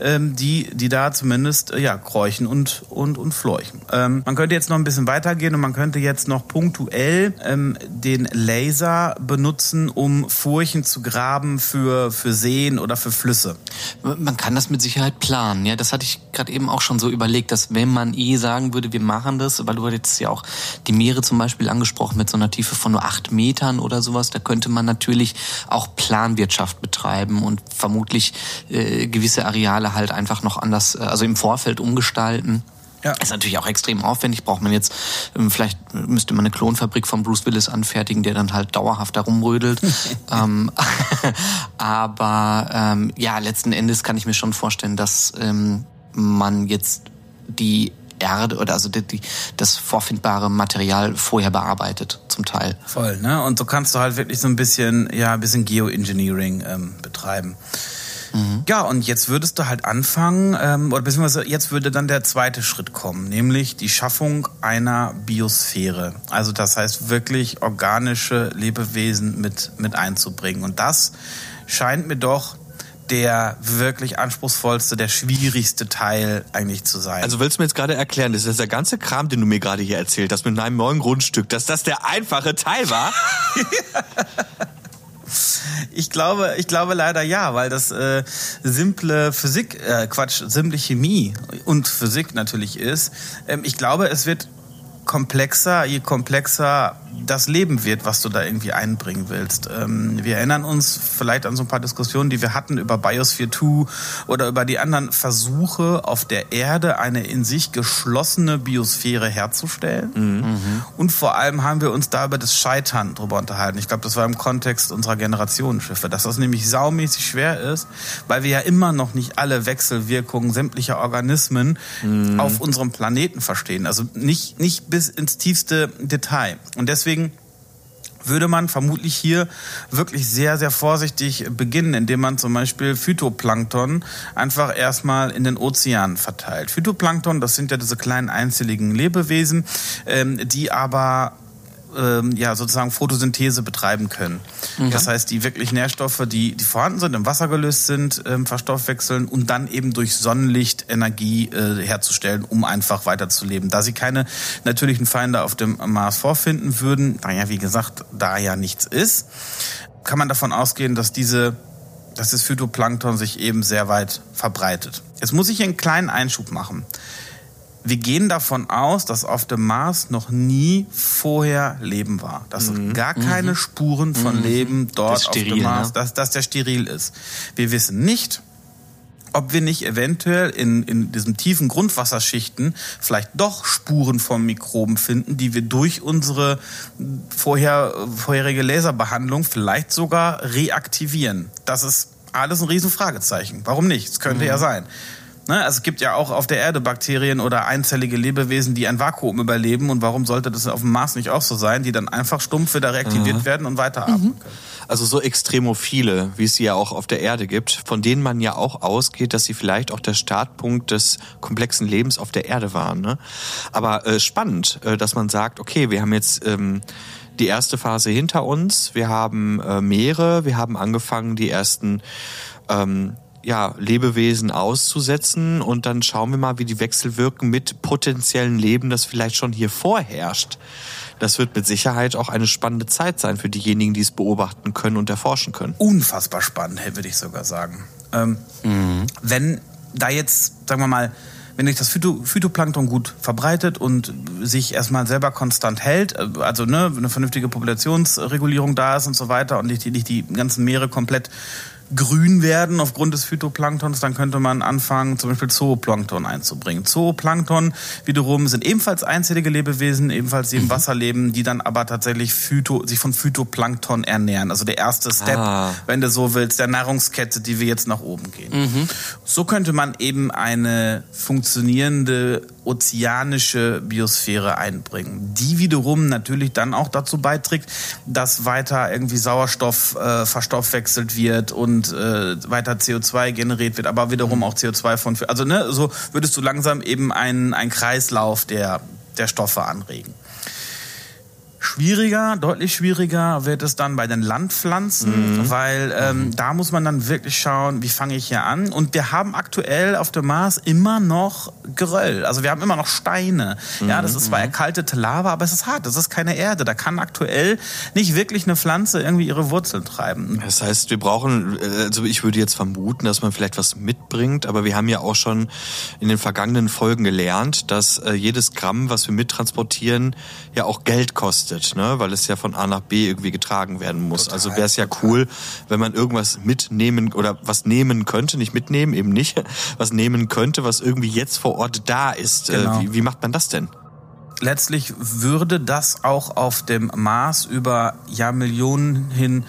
ähm, die, die da zumindest äh, ja, kräuchen und, und, und fleuchen. Ähm, man könnte jetzt noch ein bisschen weitergehen und man könnte jetzt noch punktuell ähm, den Laser benutzen, um Furchen zu graben für, für Seen oder für Flüsse. Man kann das mit Sicherheit planen. Ja, das hatte ich gerade eben auch schon so überlegt, dass wenn man eh sagen würde, wir machen das, weil du jetzt ja auch die Meere zum Beispiel angesprochen mit so einer Tiefe von nur acht Metern oder sowas, da könnte man natürlich auch Planwirtschaft betreiben und vermutlich äh, gewisse Areale Teile halt einfach noch anders, äh, also im Vorfeld umgestalten. Ja. Ist natürlich auch extrem aufwendig. Braucht man jetzt, ähm, vielleicht müsste man eine Klonfabrik von Bruce Willis anfertigen, der dann halt dauerhaft da rumrödelt. ähm, aber ähm, ja, letzten Endes kann ich mir schon vorstellen, dass ähm, man jetzt die Erde oder also die, die, das vorfindbare Material vorher bearbeitet, zum Teil. Voll, ne? Und so kannst du halt wirklich so ein bisschen, ja, ein bisschen Geoengineering ähm, betreiben. Mhm. Ja, und jetzt würdest du halt anfangen, ähm, oder beziehungsweise jetzt würde dann der zweite Schritt kommen, nämlich die Schaffung einer Biosphäre. Also das heißt wirklich organische Lebewesen mit, mit einzubringen. Und das scheint mir doch der wirklich anspruchsvollste, der schwierigste Teil eigentlich zu sein. Also willst du mir jetzt gerade erklären, das ist der ganze Kram, den du mir gerade hier erzählt hast mit deinem neuen Grundstück, dass das der einfache Teil war? Ich glaube, ich glaube leider ja, weil das äh, simple Physik, äh, Quatsch, simple Chemie und Physik natürlich ist. Ähm, ich glaube, es wird komplexer, je komplexer das Leben wird, was du da irgendwie einbringen willst. Ähm, wir erinnern uns vielleicht an so ein paar Diskussionen, die wir hatten über Biosphere 2 oder über die anderen Versuche, auf der Erde eine in sich geschlossene Biosphäre herzustellen. Mhm. Und vor allem haben wir uns da über das Scheitern drüber unterhalten. Ich glaube, das war im Kontext unserer Generationenschiffe, dass das nämlich saumäßig schwer ist, weil wir ja immer noch nicht alle Wechselwirkungen sämtlicher Organismen mhm. auf unserem Planeten verstehen. Also nicht, nicht bis ins tiefste Detail. Und deswegen deswegen würde man vermutlich hier wirklich sehr, sehr vorsichtig beginnen, indem man zum Beispiel Phytoplankton einfach erstmal in den Ozean verteilt. Phytoplankton, das sind ja diese kleinen einzelligen Lebewesen, ähm, die aber ähm, ja sozusagen Photosynthese betreiben können. Mhm. Das heißt, die wirklich Nährstoffe, die, die vorhanden sind, im Wasser gelöst sind, ähm, verstoffwechseln und dann eben durch Sonnenlicht Energie äh, herzustellen, um einfach weiterzuleben. Da sie keine natürlichen Feinde auf dem Mars vorfinden würden, da ja wie gesagt da ja nichts ist, kann man davon ausgehen, dass diese dass das Phytoplankton sich eben sehr weit verbreitet. Jetzt muss ich hier einen kleinen Einschub machen wir gehen davon aus, dass auf dem Mars noch nie vorher Leben war. Dass mhm. gar keine mhm. Spuren von mhm. Leben dort steril, auf dem Mars, ne? dass, dass der steril ist. Wir wissen nicht, ob wir nicht eventuell in, in diesem tiefen Grundwasserschichten vielleicht doch Spuren von Mikroben finden, die wir durch unsere vorher, vorherige Laserbehandlung vielleicht sogar reaktivieren. Das ist alles ein Riesenfragezeichen. Warum nicht? Es könnte mhm. ja sein. Ne? Also es gibt ja auch auf der Erde Bakterien oder einzellige Lebewesen, die ein Vakuum überleben. Und warum sollte das auf dem Mars nicht auch so sein, die dann einfach stumpf wieder reaktiviert mhm. werden und weiteratmen mhm. können? Also so Extremophile, wie es sie ja auch auf der Erde gibt, von denen man ja auch ausgeht, dass sie vielleicht auch der Startpunkt des komplexen Lebens auf der Erde waren. Ne? Aber äh, spannend, äh, dass man sagt, okay, wir haben jetzt ähm, die erste Phase hinter uns, wir haben äh, Meere, wir haben angefangen, die ersten ähm, ja, Lebewesen auszusetzen und dann schauen wir mal, wie die Wechsel wirken mit potenziellen Leben, das vielleicht schon hier vorherrscht. Das wird mit Sicherheit auch eine spannende Zeit sein für diejenigen, die es beobachten können und erforschen können. Unfassbar spannend, würde ich sogar sagen. Ähm, mhm. Wenn da jetzt, sagen wir mal, wenn sich das Phyto Phytoplankton gut verbreitet und sich erstmal selber konstant hält, äh, also ne, eine vernünftige Populationsregulierung da ist und so weiter und nicht die, nicht die ganzen Meere komplett grün werden aufgrund des Phytoplanktons, dann könnte man anfangen, zum Beispiel Zooplankton einzubringen. Zooplankton wiederum sind ebenfalls einzellige Lebewesen, ebenfalls die im mhm. Wasser leben, die dann aber tatsächlich Phyto, sich von Phytoplankton ernähren. Also der erste Step, ah. wenn du so willst, der Nahrungskette, die wir jetzt nach oben gehen. Mhm. So könnte man eben eine funktionierende ozeanische Biosphäre einbringen, die wiederum natürlich dann auch dazu beiträgt, dass weiter irgendwie Sauerstoff äh, verstoffwechselt wird und äh, weiter CO2 generiert wird, aber wiederum auch CO2 von, also ne, so würdest du langsam eben einen, einen Kreislauf der, der Stoffe anregen. Schwieriger, deutlich schwieriger wird es dann bei den Landpflanzen, mhm. weil ähm, mhm. da muss man dann wirklich schauen, wie fange ich hier an. Und wir haben aktuell auf dem Mars immer noch Geröll. Also wir haben immer noch Steine. Mhm. Ja, das ist zwar mhm. erkaltete Lava, aber es ist hart. Das ist keine Erde. Da kann aktuell nicht wirklich eine Pflanze irgendwie ihre Wurzeln treiben. Das heißt, wir brauchen, also ich würde jetzt vermuten, dass man vielleicht was mitbringt, aber wir haben ja auch schon in den vergangenen Folgen gelernt, dass äh, jedes Gramm, was wir mittransportieren, ja auch Geld kostet ne? weil es ja von A nach B irgendwie getragen werden muss. Total, also wäre es ja cool, wenn man irgendwas mitnehmen oder was nehmen könnte, nicht mitnehmen, eben nicht, was nehmen könnte, was irgendwie jetzt vor Ort da ist. Äh, genau. Wie, wie macht man das denn? Letztlich würde das auch auf dem Mars über Jahrmillionen hin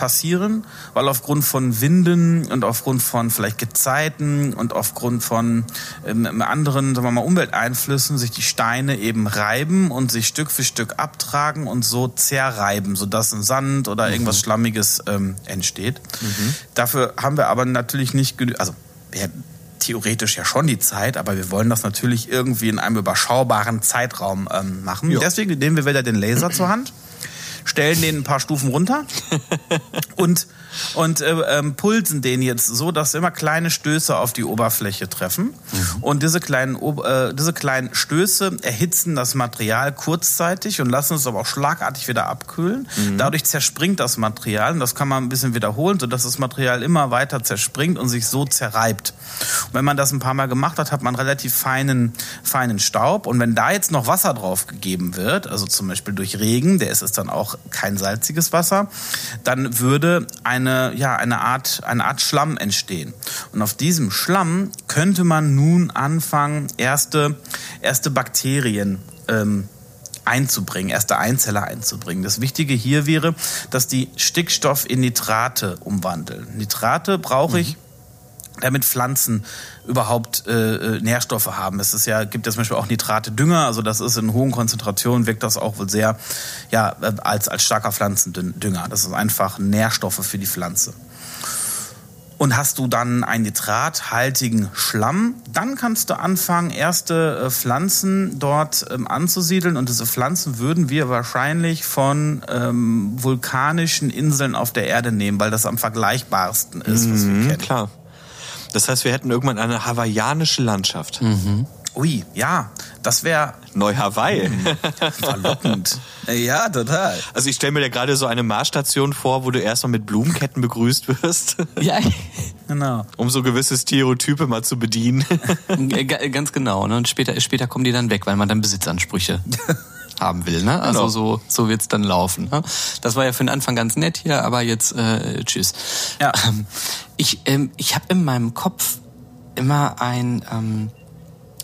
passieren, weil aufgrund von Winden und aufgrund von vielleicht Gezeiten und aufgrund von ähm, anderen, sagen wir mal, Umwelteinflüssen sich die Steine eben reiben und sich Stück für Stück abtragen und so zerreiben, sodass ein Sand oder mhm. irgendwas Schlammiges ähm, entsteht. Mhm. Dafür haben wir aber natürlich nicht genügend, also wir theoretisch ja schon die Zeit, aber wir wollen das natürlich irgendwie in einem überschaubaren Zeitraum ähm, machen. Jo. Deswegen nehmen wir wieder den Laser zur Hand stellen den ein paar Stufen runter. Und, und äh, ähm, pulsen den jetzt so, dass immer kleine Stöße auf die Oberfläche treffen. Mhm. Und diese kleinen, äh, diese kleinen Stöße erhitzen das Material kurzzeitig und lassen es aber auch schlagartig wieder abkühlen. Mhm. Dadurch zerspringt das Material und das kann man ein bisschen wiederholen, sodass das Material immer weiter zerspringt und sich so zerreibt. Und wenn man das ein paar Mal gemacht hat, hat man relativ feinen, feinen Staub. Und wenn da jetzt noch Wasser drauf gegeben wird, also zum Beispiel durch Regen, der ist es dann auch kein salziges Wasser, dann würde eine, ja, eine Art, eine Art Schlamm entstehen. Und auf diesem Schlamm könnte man nun anfangen, erste, erste Bakterien ähm, einzubringen, erste Einzeller einzubringen. Das Wichtige hier wäre, dass die Stickstoff in Nitrate umwandeln. Nitrate brauche ich mhm damit Pflanzen überhaupt äh, äh, Nährstoffe haben. Es ist ja, gibt ja zum Beispiel auch Nitrate Dünger, also das ist in hohen Konzentrationen, wirkt das auch wohl sehr ja, äh, als, als starker Pflanzendünger. Das ist einfach Nährstoffe für die Pflanze. Und hast du dann einen nitrathaltigen Schlamm, dann kannst du anfangen, erste äh, Pflanzen dort ähm, anzusiedeln. Und diese Pflanzen würden wir wahrscheinlich von ähm, vulkanischen Inseln auf der Erde nehmen, weil das am vergleichbarsten ist, was wir mhm, kennen. Klar. Das heißt, wir hätten irgendwann eine hawaiianische Landschaft. Mhm. Ui, ja, das wäre Neu-Hawaii. Verlockend. ja, total. Also ich stelle mir da gerade so eine Marsstation vor, wo du erstmal mit Blumenketten begrüßt wirst. Ja, genau. Um so gewisse Stereotype mal zu bedienen. Ganz genau. Ne? Und später, später kommen die dann weg, weil man dann Besitzansprüche haben will. Ne? Also genau. so, so wird's dann laufen. Ne? Das war ja für den Anfang ganz nett hier, aber jetzt äh, tschüss. Ja. Ähm, ich ähm, ich habe in meinem Kopf immer ein ähm,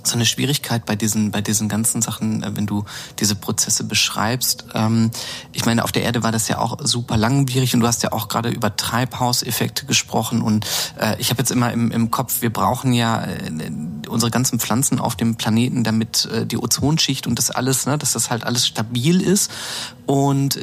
so eine Schwierigkeit bei diesen, bei diesen ganzen Sachen, äh, wenn du diese Prozesse beschreibst. Ähm, ich meine, auf der Erde war das ja auch super langwierig und du hast ja auch gerade über Treibhauseffekte gesprochen und äh, ich habe jetzt immer im, im Kopf, wir brauchen ja äh, unsere ganzen Pflanzen auf dem Planeten, damit die Ozonschicht und das alles, ne, dass das halt alles stabil ist und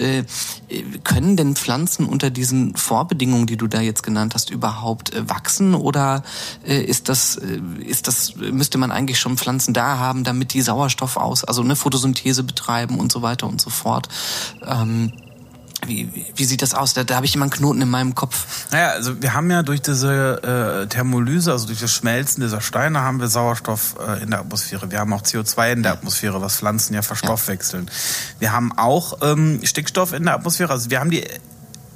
können denn Pflanzen unter diesen Vorbedingungen, die du da jetzt genannt hast, überhaupt wachsen oder ist das ist das müsste man eigentlich schon Pflanzen da haben, damit die Sauerstoff aus, also eine Photosynthese betreiben und so weiter und so fort? Ähm, wie, wie sieht das aus? Da, da habe ich immer einen Knoten in meinem Kopf. Naja, also wir haben ja durch diese äh, Thermolyse, also durch das Schmelzen dieser Steine, haben wir Sauerstoff äh, in der Atmosphäre. Wir haben auch CO2 in der Atmosphäre, was Pflanzen ja verstoffwechseln. Ja. Wir haben auch ähm, Stickstoff in der Atmosphäre. Also wir haben die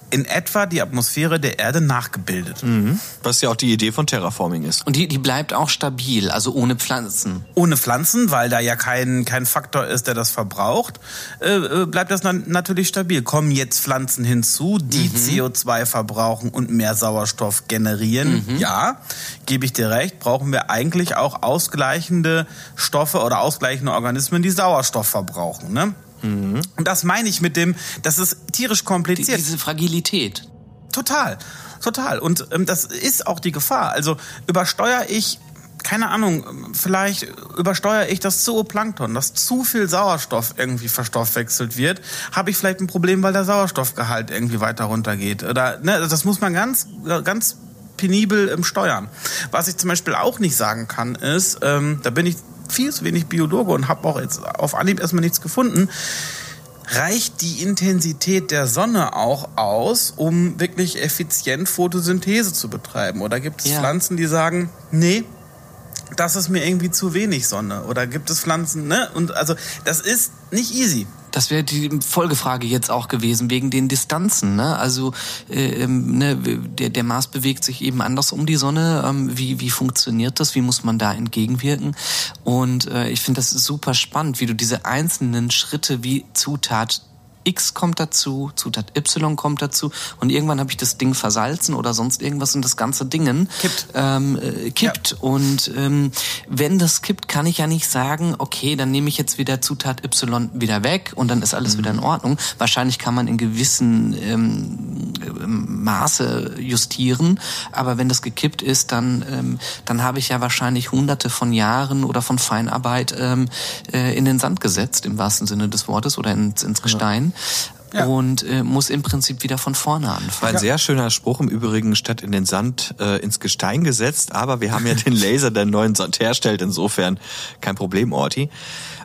in etwa die Atmosphäre der Erde nachgebildet. Mhm. Was ja auch die Idee von Terraforming ist. Und die, die bleibt auch stabil, also ohne Pflanzen. Ohne Pflanzen, weil da ja kein, kein Faktor ist, der das verbraucht, äh, äh bleibt das natürlich stabil. Kommen jetzt Pflanzen hinzu, die mhm. CO2 verbrauchen und mehr Sauerstoff generieren? Mhm. Ja, gebe ich dir recht, brauchen wir eigentlich auch ausgleichende Stoffe oder ausgleichende Organismen, die Sauerstoff verbrauchen. Ne? Mhm. Und das meine ich mit dem, das ist tierisch kompliziert. Die, diese Fragilität. Total, total. Und ähm, das ist auch die Gefahr. Also übersteuere ich keine Ahnung, vielleicht übersteuere ich das Zooplankton, dass zu viel Sauerstoff irgendwie verstoffwechselt wird, habe ich vielleicht ein Problem, weil der Sauerstoffgehalt irgendwie weiter runtergeht. Oder ne, das muss man ganz, ganz penibel im Steuern. Was ich zum Beispiel auch nicht sagen kann, ist, ähm, da bin ich viel zu wenig Biologe und habe auch jetzt auf Anhieb erstmal nichts gefunden. Reicht die Intensität der Sonne auch aus, um wirklich effizient Photosynthese zu betreiben? Oder gibt es ja. Pflanzen, die sagen, nee, das ist mir irgendwie zu wenig Sonne? Oder gibt es Pflanzen, ne? Und also das ist nicht easy. Das wäre die Folgefrage jetzt auch gewesen, wegen den Distanzen. Ne? Also äh, ähm, ne, der, der Mars bewegt sich eben anders um die Sonne. Ähm, wie, wie funktioniert das? Wie muss man da entgegenwirken? Und äh, ich finde das super spannend, wie du diese einzelnen Schritte wie Zutat X kommt dazu, Zutat Y kommt dazu und irgendwann habe ich das Ding versalzen oder sonst irgendwas und das ganze Dingen kippt. Ähm, äh, kippt. Ja. Und ähm, wenn das kippt, kann ich ja nicht sagen, okay, dann nehme ich jetzt wieder Zutat Y wieder weg und dann ist alles mhm. wieder in Ordnung. Wahrscheinlich kann man in gewissen ähm, Maße justieren, aber wenn das gekippt ist, dann, ähm, dann habe ich ja wahrscheinlich hunderte von Jahren oder von Feinarbeit ähm, äh, in den Sand gesetzt, im wahrsten Sinne des Wortes, oder ins, ins Gestein. Ja. und äh, muss im Prinzip wieder von vorne anfangen. Ein sehr schöner Spruch im Übrigen, statt in den Sand äh, ins Gestein gesetzt, aber wir haben ja den Laser, der neuen Sand herstellt, insofern kein Problem, Orti.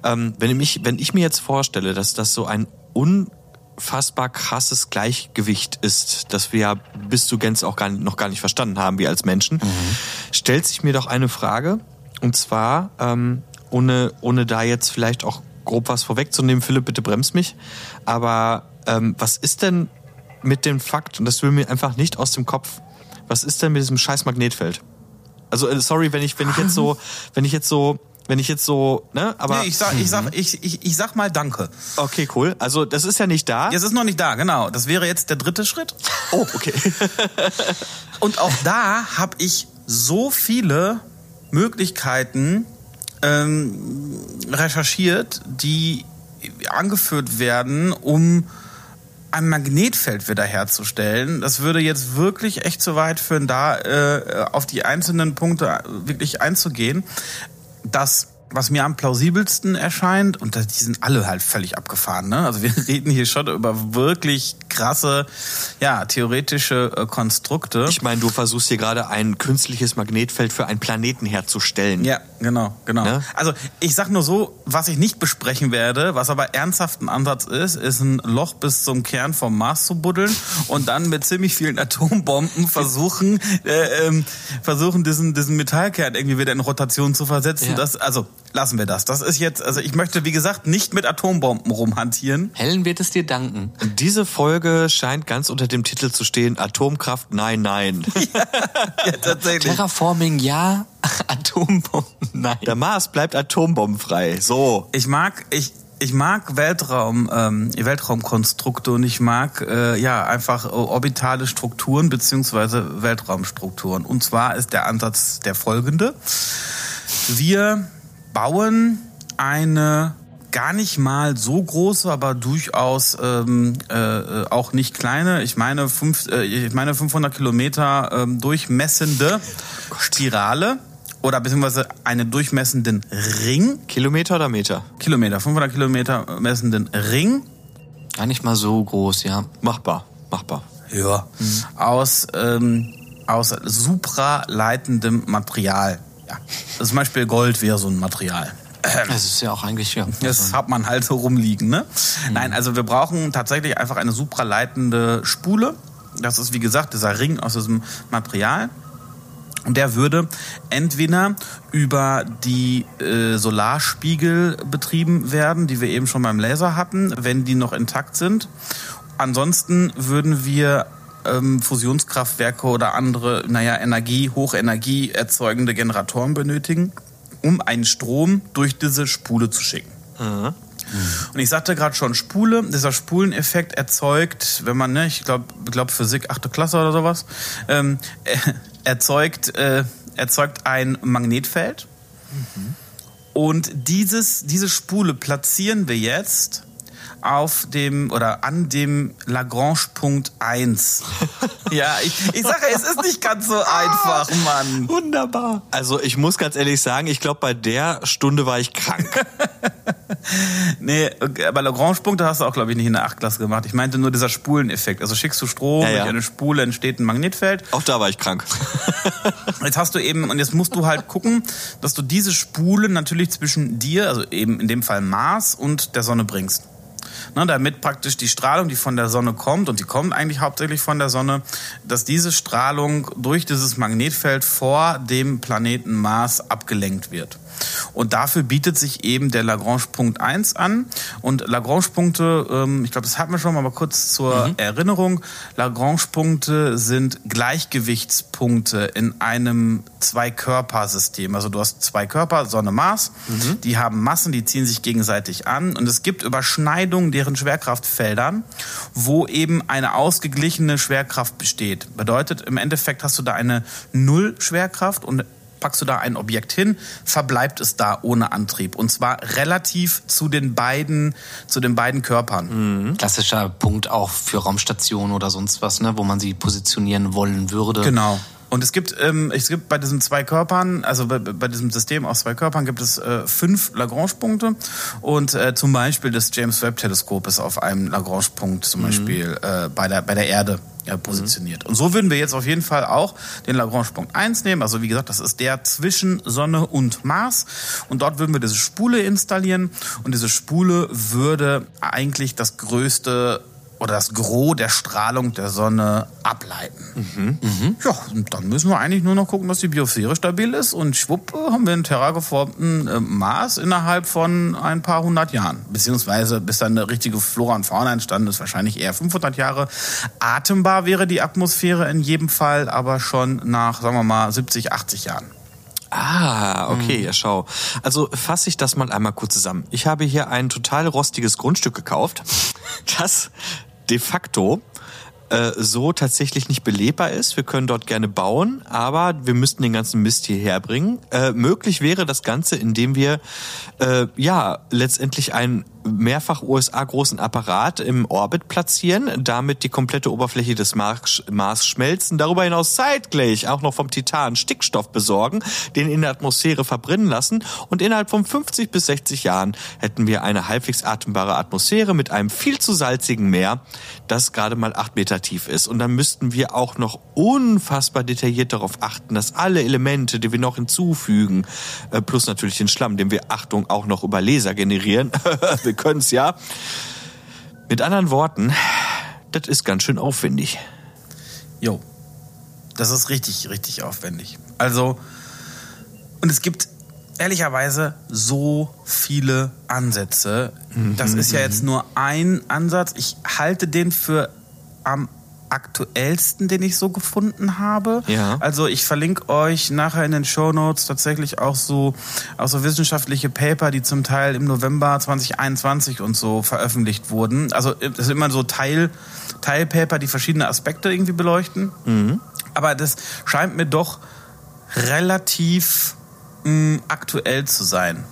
Ähm, wenn, ich, wenn ich mir jetzt vorstelle, dass das so ein unfassbar krasses Gleichgewicht ist, das wir ja bis zu Gänze auch gar, noch gar nicht verstanden haben, wir als Menschen, mhm. stellt sich mir doch eine Frage, und zwar, ähm, ohne, ohne da jetzt vielleicht auch grob was vorwegzunehmen, Philipp, bitte bremst mich. Aber ähm, was ist denn mit dem Fakt, und das will mir einfach nicht aus dem Kopf, was ist denn mit diesem scheiß Magnetfeld? Also äh, sorry, wenn ich wenn ich jetzt so, wenn ich jetzt so wenn ich jetzt so, ne, aber. Nee, ich sag, ich sag, ich, ich, ich sag mal Danke. Okay, cool. Also, das ist ja nicht da. Es ist noch nicht da, genau. Das wäre jetzt der dritte Schritt. Oh, okay. Und auch da habe ich so viele Möglichkeiten, ähm, recherchiert, die angeführt werden, um ein Magnetfeld wiederherzustellen. Das würde jetzt wirklich echt zu weit führen, da äh, auf die einzelnen Punkte wirklich einzugehen. Das was mir am plausibelsten erscheint, und die sind alle halt völlig abgefahren, ne? Also wir reden hier schon über wirklich krasse, ja, theoretische äh, Konstrukte. Ich meine, du versuchst hier gerade ein künstliches Magnetfeld für einen Planeten herzustellen. Ja, genau, genau. Ne? Also ich sag nur so, was ich nicht besprechen werde, was aber ernsthaft ein Ansatz ist, ist ein Loch bis zum Kern vom Mars zu buddeln und dann mit ziemlich vielen Atombomben versuchen, äh, ähm, versuchen diesen, diesen Metallkern irgendwie wieder in Rotation zu versetzen. Ja. Das, also lassen wir das. Das ist jetzt, also ich möchte, wie gesagt, nicht mit Atombomben rumhantieren. Helen wird es dir danken. Diese Folge scheint ganz unter dem Titel zu stehen, Atomkraft, nein, nein. ja, ja, tatsächlich. Terraforming, ja. Atombomben, nein. Der Mars bleibt atombombenfrei. So. Ich mag, ich, ich mag Weltraum, ähm, Weltraumkonstrukte und ich mag äh, ja einfach orbitale Strukturen beziehungsweise Weltraumstrukturen. Und zwar ist der Ansatz der folgende. Wir bauen eine gar nicht mal so große, aber durchaus ähm, äh, auch nicht kleine. Ich meine, fünf, äh, ich meine 500 Kilometer ähm, durchmessende Spirale oder beziehungsweise einen durchmessenden Ring. Kilometer oder Meter? Kilometer, 500 Kilometer messenden Ring. Gar nicht mal so groß, ja. Machbar, machbar. Ja. Mhm. Aus, ähm, aus supraleitendem Material. Ja. Also zum Beispiel Gold wäre so ein Material. Das ist ja auch eigentlich, ja. Das hat man halt so rumliegen, ne? Mhm. Nein, also wir brauchen tatsächlich einfach eine supraleitende Spule. Das ist, wie gesagt, dieser Ring aus diesem Material. Und der würde entweder über die äh, Solarspiegel betrieben werden, die wir eben schon beim Laser hatten, wenn die noch intakt sind. Ansonsten würden wir ähm, Fusionskraftwerke oder andere, naja, Energie, Hochenergie erzeugende Generatoren benötigen, um einen Strom durch diese Spule zu schicken. Mhm. Und ich sagte gerade schon, Spule, dieser Spuleneffekt erzeugt, wenn man, ne, ich glaube, glaub Physik, achte Klasse oder sowas, ähm, äh, erzeugt, äh, erzeugt ein Magnetfeld. Mhm. Und dieses, diese Spule platzieren wir jetzt auf dem oder an dem Lagrange-Punkt 1. ja, ich, ich sage, es ist nicht ganz so einfach, Mann. Wunderbar. Also ich muss ganz ehrlich sagen, ich glaube, bei der Stunde war ich krank. nee, bei Lagrange-Punkte hast du auch, glaube ich, nicht in der 8 Klasse gemacht. Ich meinte nur dieser Spuleneffekt. Also schickst du Strom, ja, ja. durch eine Spule entsteht ein Magnetfeld. Auch da war ich krank. jetzt hast du eben, und jetzt musst du halt gucken, dass du diese Spule natürlich zwischen dir, also eben in dem Fall Mars und der Sonne bringst ne, damit praktisch die Strahlung, die von der Sonne kommt, und die kommt eigentlich hauptsächlich von der Sonne, dass diese Strahlung durch dieses Magnetfeld vor dem Planeten Mars abgelenkt wird. Und dafür bietet sich eben der Lagrange-Punkt 1 an. Und Lagrange-Punkte, ähm, ich glaube, das hatten wir schon mal, aber kurz zur mhm. Erinnerung. Lagrange-Punkte sind Gleichgewichtspunkte in einem Zwei-Körper-System. Also du hast zwei Körper, Sonne, Mars. Mhm. Die haben Massen, die ziehen sich gegenseitig an. Und es gibt Überschneidungen deren Schwerkraftfeldern, wo eben eine ausgeglichene Schwerkraft besteht. Bedeutet, im Endeffekt hast du da eine Null-Schwerkraft und packst du da ein Objekt hin, verbleibt es da ohne Antrieb. Und zwar relativ zu den beiden, zu den beiden Körpern. Mhm. Klassischer Punkt auch für Raumstationen oder sonst was, ne, wo man sie positionieren wollen würde. Genau. Und es gibt, ähm, es gibt bei diesen zwei Körpern, also bei, bei diesem System aus zwei Körpern, gibt es äh, fünf Lagrange-Punkte. Und äh, zum Beispiel das James Webb-Teleskop ist auf einem Lagrange-Punkt zum mhm. Beispiel äh, bei, der, bei der Erde ja, positioniert. Mhm. Und so würden wir jetzt auf jeden Fall auch den Lagrange-Punkt 1 nehmen. Also wie gesagt, das ist der zwischen Sonne und Mars. Und dort würden wir diese Spule installieren. Und diese Spule würde eigentlich das größte oder das Gros der Strahlung der Sonne ableiten. Mhm. Mhm. Ja, und dann müssen wir eigentlich nur noch gucken, dass die Biosphäre stabil ist und schwupp haben wir einen terrageformten äh, Mars innerhalb von ein paar hundert Jahren. Beziehungsweise bis dann eine richtige Flora und Fauna entstanden ist, wahrscheinlich eher 500 Jahre. Atembar wäre die Atmosphäre in jedem Fall, aber schon nach, sagen wir mal, 70, 80 Jahren. Ah, okay, mhm. ja schau. Also fasse ich das mal einmal kurz zusammen. Ich habe hier ein total rostiges Grundstück gekauft, das de facto äh, so tatsächlich nicht belebbar ist. Wir können dort gerne bauen, aber wir müssten den ganzen Mist hierher bringen. Äh, möglich wäre das Ganze, indem wir äh, ja letztendlich ein mehrfach USA großen Apparat im Orbit platzieren, damit die komplette Oberfläche des Mars, Mars schmelzen, darüber hinaus zeitgleich auch noch vom Titan Stickstoff besorgen, den in der Atmosphäre verbrennen lassen und innerhalb von 50 bis 60 Jahren hätten wir eine halbwegs atembare Atmosphäre mit einem viel zu salzigen Meer, das gerade mal acht Meter tief ist. Und dann müssten wir auch noch unfassbar detailliert darauf achten, dass alle Elemente, die wir noch hinzufügen, äh, plus natürlich den Schlamm, den wir, Achtung, auch noch über Laser generieren, wir können es ja. Mit anderen Worten, das ist ganz schön aufwendig. Jo, das ist richtig, richtig aufwendig. Also, und es gibt ehrlicherweise so viele Ansätze. Das ist ja jetzt nur ein Ansatz. Ich halte den für am aktuellsten, den ich so gefunden habe. Ja. Also ich verlinke euch nachher in den Show Notes tatsächlich auch so, auch so wissenschaftliche Paper, die zum Teil im November 2021 und so veröffentlicht wurden. Also das ist immer so Teil, Teilpaper, die verschiedene Aspekte irgendwie beleuchten. Aber das scheint mir doch relativ mh, aktuell zu sein.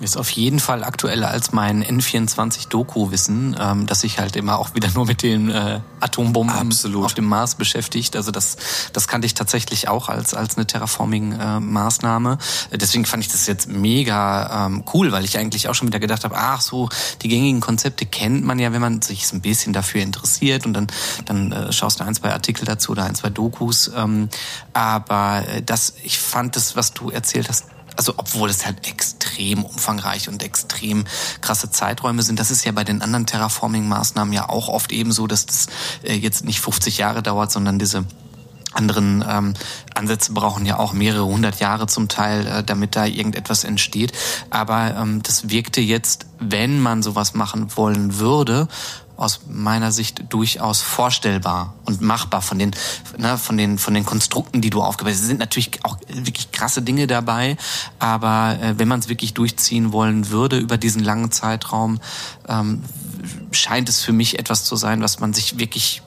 Ist auf jeden Fall aktueller als mein N24-Doku-Wissen, ähm, das sich halt immer auch wieder nur mit den äh, Atombomben Absolut. auf dem Mars beschäftigt. Also das, das kannte ich tatsächlich auch als, als eine Terraforming-Maßnahme. Deswegen fand ich das jetzt mega ähm, cool, weil ich eigentlich auch schon wieder gedacht habe, ach so, die gängigen Konzepte kennt man ja, wenn man sich so ein bisschen dafür interessiert und dann, dann äh, schaust du ein, zwei Artikel dazu oder ein, zwei Dokus. Ähm, aber äh, das, ich fand das, was du erzählt hast, also obwohl es halt extrem umfangreich und extrem krasse Zeiträume sind, das ist ja bei den anderen Terraforming-Maßnahmen ja auch oft eben so, dass das äh, jetzt nicht 50 Jahre dauert, sondern diese anderen ähm, Ansätze brauchen ja auch mehrere hundert Jahre zum Teil, äh, damit da irgendetwas entsteht. Aber ähm, das wirkte jetzt, wenn man sowas machen wollen würde, aus meiner Sicht durchaus vorstellbar und machbar von den, ne, von den, von den Konstrukten, die du aufgebaut hast. Es sind natürlich auch wirklich krasse Dinge dabei, aber äh, wenn man es wirklich durchziehen wollen würde über diesen langen Zeitraum, ähm, scheint es für mich etwas zu sein, was man sich wirklich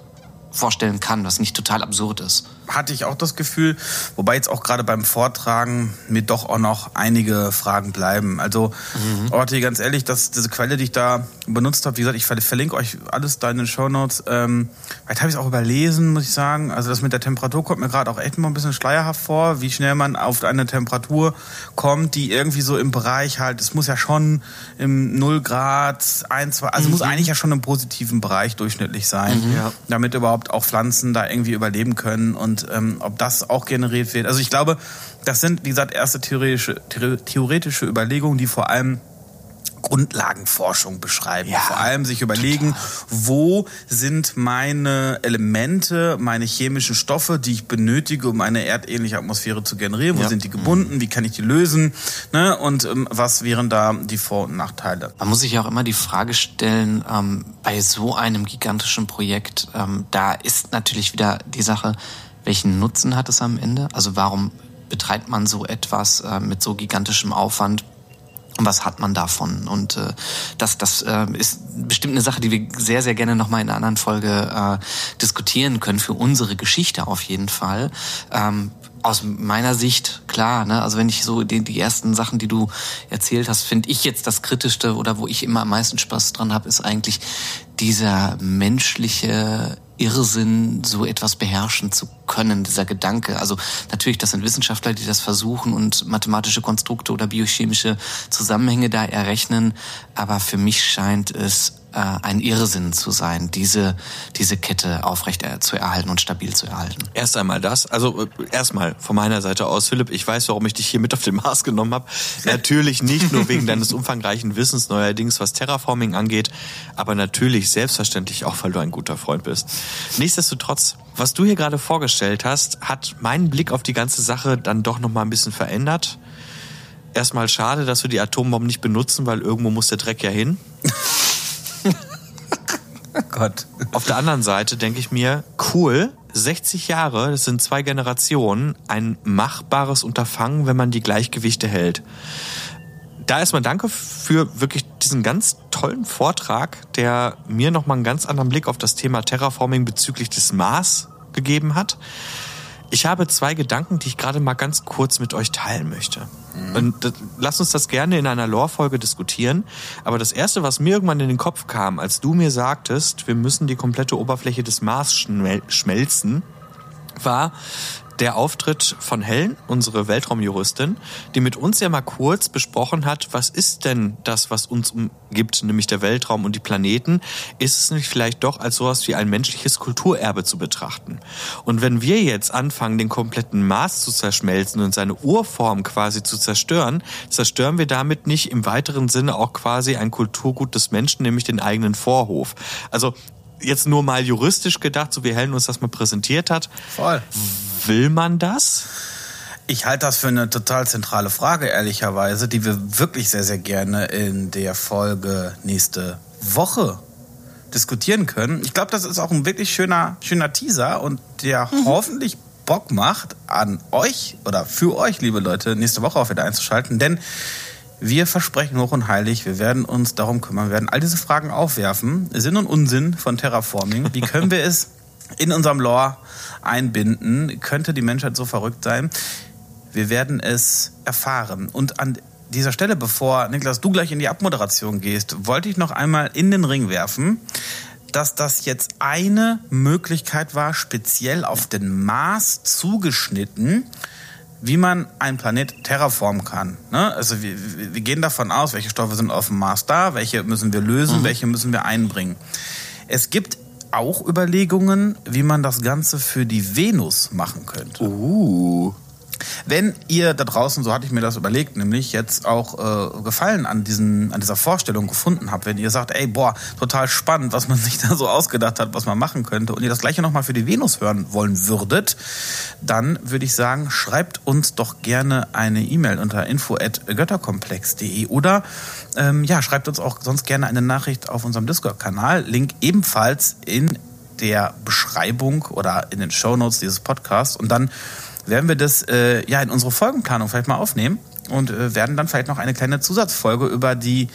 vorstellen kann, was nicht total absurd ist. Hatte ich auch das Gefühl, wobei jetzt auch gerade beim Vortragen mir doch auch noch einige Fragen bleiben. Also, mhm. Orti, ganz ehrlich, dass diese Quelle, die ich da benutzt habe, wie gesagt, ich verlinke euch alles da in den Show Notes. Ähm, vielleicht habe ich es auch überlesen, muss ich sagen. Also das mit der Temperatur kommt mir gerade auch echt mal ein bisschen schleierhaft vor, wie schnell man auf eine Temperatur kommt, die irgendwie so im Bereich halt, es muss ja schon im 0 Grad, 1, 2, also mhm. muss eigentlich ja schon im positiven Bereich durchschnittlich sein, Mhm. Damit überhaupt auch Pflanzen da irgendwie überleben können und ähm, ob das auch generiert wird. Also ich glaube, das sind, wie gesagt, erste theoretische, the- theoretische Überlegungen, die vor allem Grundlagenforschung beschreiben. Ja, vor allem sich überlegen, wo sind meine Elemente, meine chemischen Stoffe, die ich benötige, um eine erdähnliche Atmosphäre zu generieren. Wo Ja. sind die gebunden? Wie kann ich die lösen? Ne? Und ähm, was wären da die Vor- und Nachteile? Man muss sich ja auch immer die Frage stellen, ähm, bei so einem gigantischen Projekt, ähm, da ist natürlich wieder die Sache, welchen Nutzen hat es am Ende? Also warum betreibt man so etwas äh, mit so gigantischem Aufwand? Und was hat man davon? Und äh, das, das äh, ist bestimmt eine Sache, die wir sehr, sehr gerne nochmal in einer anderen Folge äh, diskutieren können, für unsere Geschichte auf jeden Fall. Ähm, aus meiner Sicht, klar, ne? also wenn ich so die, die ersten Sachen, die du erzählt hast, finde ich jetzt das Kritischste oder wo ich immer am meisten Spaß dran habe, ist eigentlich dieser menschliche Irrsinn, so etwas beherrschen zu können, dieser Gedanke. Also natürlich, das sind Wissenschaftler, die das versuchen und mathematische Konstrukte oder biochemische Zusammenhänge da errechnen, aber für mich scheint es äh, ein Irrsinn zu sein, diese, diese Kette aufrecht er- zu erhalten und stabil zu erhalten. Erst einmal das. Also äh, erstmal von meiner Seite aus, Philipp, ich weiß, warum ich dich hier mit auf den Mars genommen habe. Natürlich nicht nur wegen deines umfangreichen Wissens neuerdings, was Terraforming angeht, aber natürlich selbstverständlich auch, weil du ein guter Freund bist. Nichtsdestotrotz, was du hier gerade vorgestellt hast, hat meinen Blick auf die ganze Sache dann doch noch mal ein bisschen verändert. Erstmal schade, dass wir die Atombomben nicht benutzen, weil irgendwo muss der Dreck ja hin. Gott. Auf der anderen Seite denke ich mir, cool, 60 Jahre, das sind zwei Generationen, ein machbares Unterfangen, wenn man die Gleichgewichte hält. Da erstmal danke für wirklich diesen ganz tollen Vortrag, der mir nochmal einen ganz anderen Blick auf das Thema Terraforming bezüglich des Mars gegeben hat. Ich habe zwei Gedanken, die ich gerade mal ganz kurz mit euch teilen möchte. Und das, lasst uns das gerne in einer Lore-Folge diskutieren. Aber das erste, was mir irgendwann in den Kopf kam, als du mir sagtest, wir müssen die komplette Oberfläche des Mars schmel schmelzen, war der Auftritt von Helen, unsere Weltraumjuristin, die mit uns ja mal kurz besprochen hat, was ist denn das, was uns umgibt, nämlich der Weltraum und die Planeten, ist es nicht vielleicht doch als sowas wie ein menschliches Kulturerbe zu betrachten? Und wenn wir jetzt anfangen, den kompletten Mars zu zerschmelzen und seine Urform quasi zu zerstören, zerstören wir damit nicht im weiteren Sinne auch quasi ein Kulturgut des Menschen, nämlich den eigenen Vorhof. Also jetzt nur mal juristisch gedacht, so wie Helen uns das mal präsentiert hat. Voll. Will man das? Ich halte das für eine total zentrale Frage, ehrlicherweise, die wir wirklich sehr, sehr gerne in der Folge nächste Woche diskutieren können. Ich glaube, das ist auch ein wirklich schöner, schöner Teaser und der Mhm. hoffentlich Bock macht, an euch oder für euch, liebe Leute, nächste Woche auch wieder einzuschalten. Denn wir versprechen hoch und heilig, wir werden uns darum kümmern, wir werden all diese Fragen aufwerfen. Sinn und Unsinn von Terraforming. Wie können wir es in unserem Lore einbinden? Könnte die Menschheit so verrückt sein? Wir werden es erfahren. Und an dieser Stelle, bevor Niklas, du gleich in die Abmoderation gehst, wollte ich noch einmal in den Ring werfen, dass das jetzt eine Möglichkeit war, speziell auf den Mars zugeschnitten, wie man einen Planet terraformen kann. Ne? Also wir, wir gehen davon aus, welche Stoffe sind auf dem Mars da, welche müssen wir lösen, welche müssen wir einbringen. Es gibt auch Überlegungen, wie man das Ganze für die Venus machen könnte. Uh. Wenn ihr da draußen, so hatte ich mir das überlegt, nämlich jetzt auch äh, Gefallen an, diesen, an dieser Vorstellung gefunden habt, wenn ihr sagt, ey, boah, total spannend, was man sich da so ausgedacht hat, was man machen könnte, und ihr das gleiche nochmal für die Venus hören wollen würdet, dann würde ich sagen, schreibt uns doch gerne eine E-Mail unter info.götterkomplex.de oder ähm, ja, schreibt uns auch sonst gerne eine Nachricht auf unserem Discord-Kanal. Link ebenfalls in der Beschreibung oder in den Shownotes dieses Podcasts. Und dann werden wir das äh, ja in unsere Folgenplanung vielleicht mal aufnehmen und äh, werden dann vielleicht noch eine kleine Zusatzfolge über die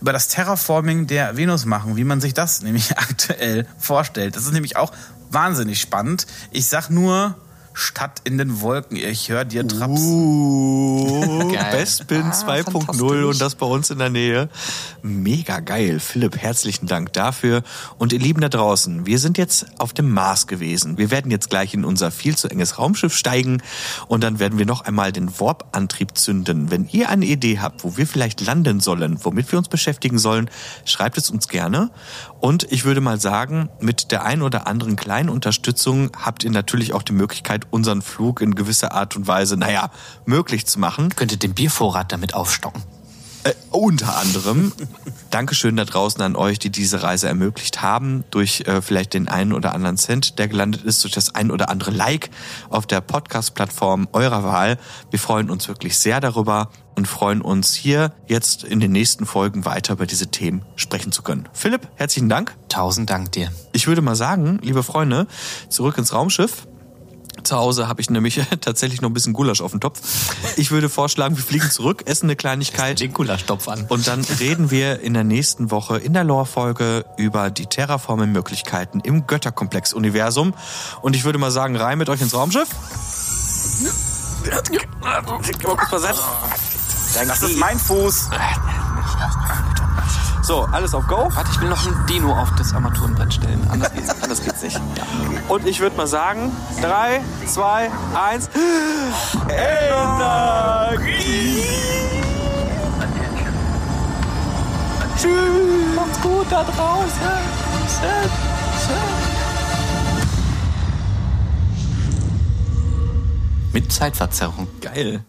über das Terraforming der Venus machen, wie man sich das nämlich aktuell vorstellt. Das ist nämlich auch wahnsinnig spannend. Ich sag nur Stadt in den Wolken. Ich höre dir Traps. Uh, Geil. Bestspin Ah, 2.0 fantastisch. und das bei uns in der Nähe. Mega geil. Philipp, herzlichen Dank dafür. Und ihr Lieben da draußen, wir sind jetzt auf dem Mars gewesen. Wir werden jetzt gleich in unser viel zu enges Raumschiff steigen und dann werden wir noch einmal den Warp-Antrieb zünden. Wenn ihr eine Idee habt, wo wir vielleicht landen sollen, womit wir uns beschäftigen sollen, schreibt es uns gerne. Und ich würde mal sagen, mit der ein oder anderen kleinen Unterstützung habt ihr natürlich auch die Möglichkeit, unseren Flug in gewisser Art und Weise, naja, möglich zu machen. Könnte den Biervorrat damit aufstocken. Äh, unter anderem. Dankeschön da draußen an euch, die diese Reise ermöglicht haben, durch äh, vielleicht den einen oder anderen Cent, der gelandet ist, durch das ein oder andere Like auf der Podcast-Plattform eurer Wahl. Wir freuen uns wirklich sehr darüber und freuen uns hier jetzt in den nächsten Folgen weiter über diese Themen sprechen zu können. Philipp, herzlichen Dank. Tausend Dank dir. Ich würde mal sagen, liebe Freunde, zurück ins Raumschiff. Zu Hause habe ich nämlich tatsächlich noch ein bisschen Gulasch auf dem Topf. Ich würde vorschlagen, wir fliegen zurück, essen eine Kleinigkeit. Den Gulaschtopf an. Und dann reden wir in der nächsten Woche in der Lore-Folge über die Terraforming-Möglichkeiten im Götterkomplex-Universum. Und ich würde mal sagen, rein mit euch ins Raumschiff. Das ist mein Fuß. So, alles auf Go. Warte, ich will noch ein Dino auf das Armaturenbrett stellen. Anders geht's, anders geht's nicht. Ja. Und ich würde mal sagen, drei, zwei, eins. Energie! Tschüss. Macht's gut da draußen. Mit Zeitverzerrung. Geil.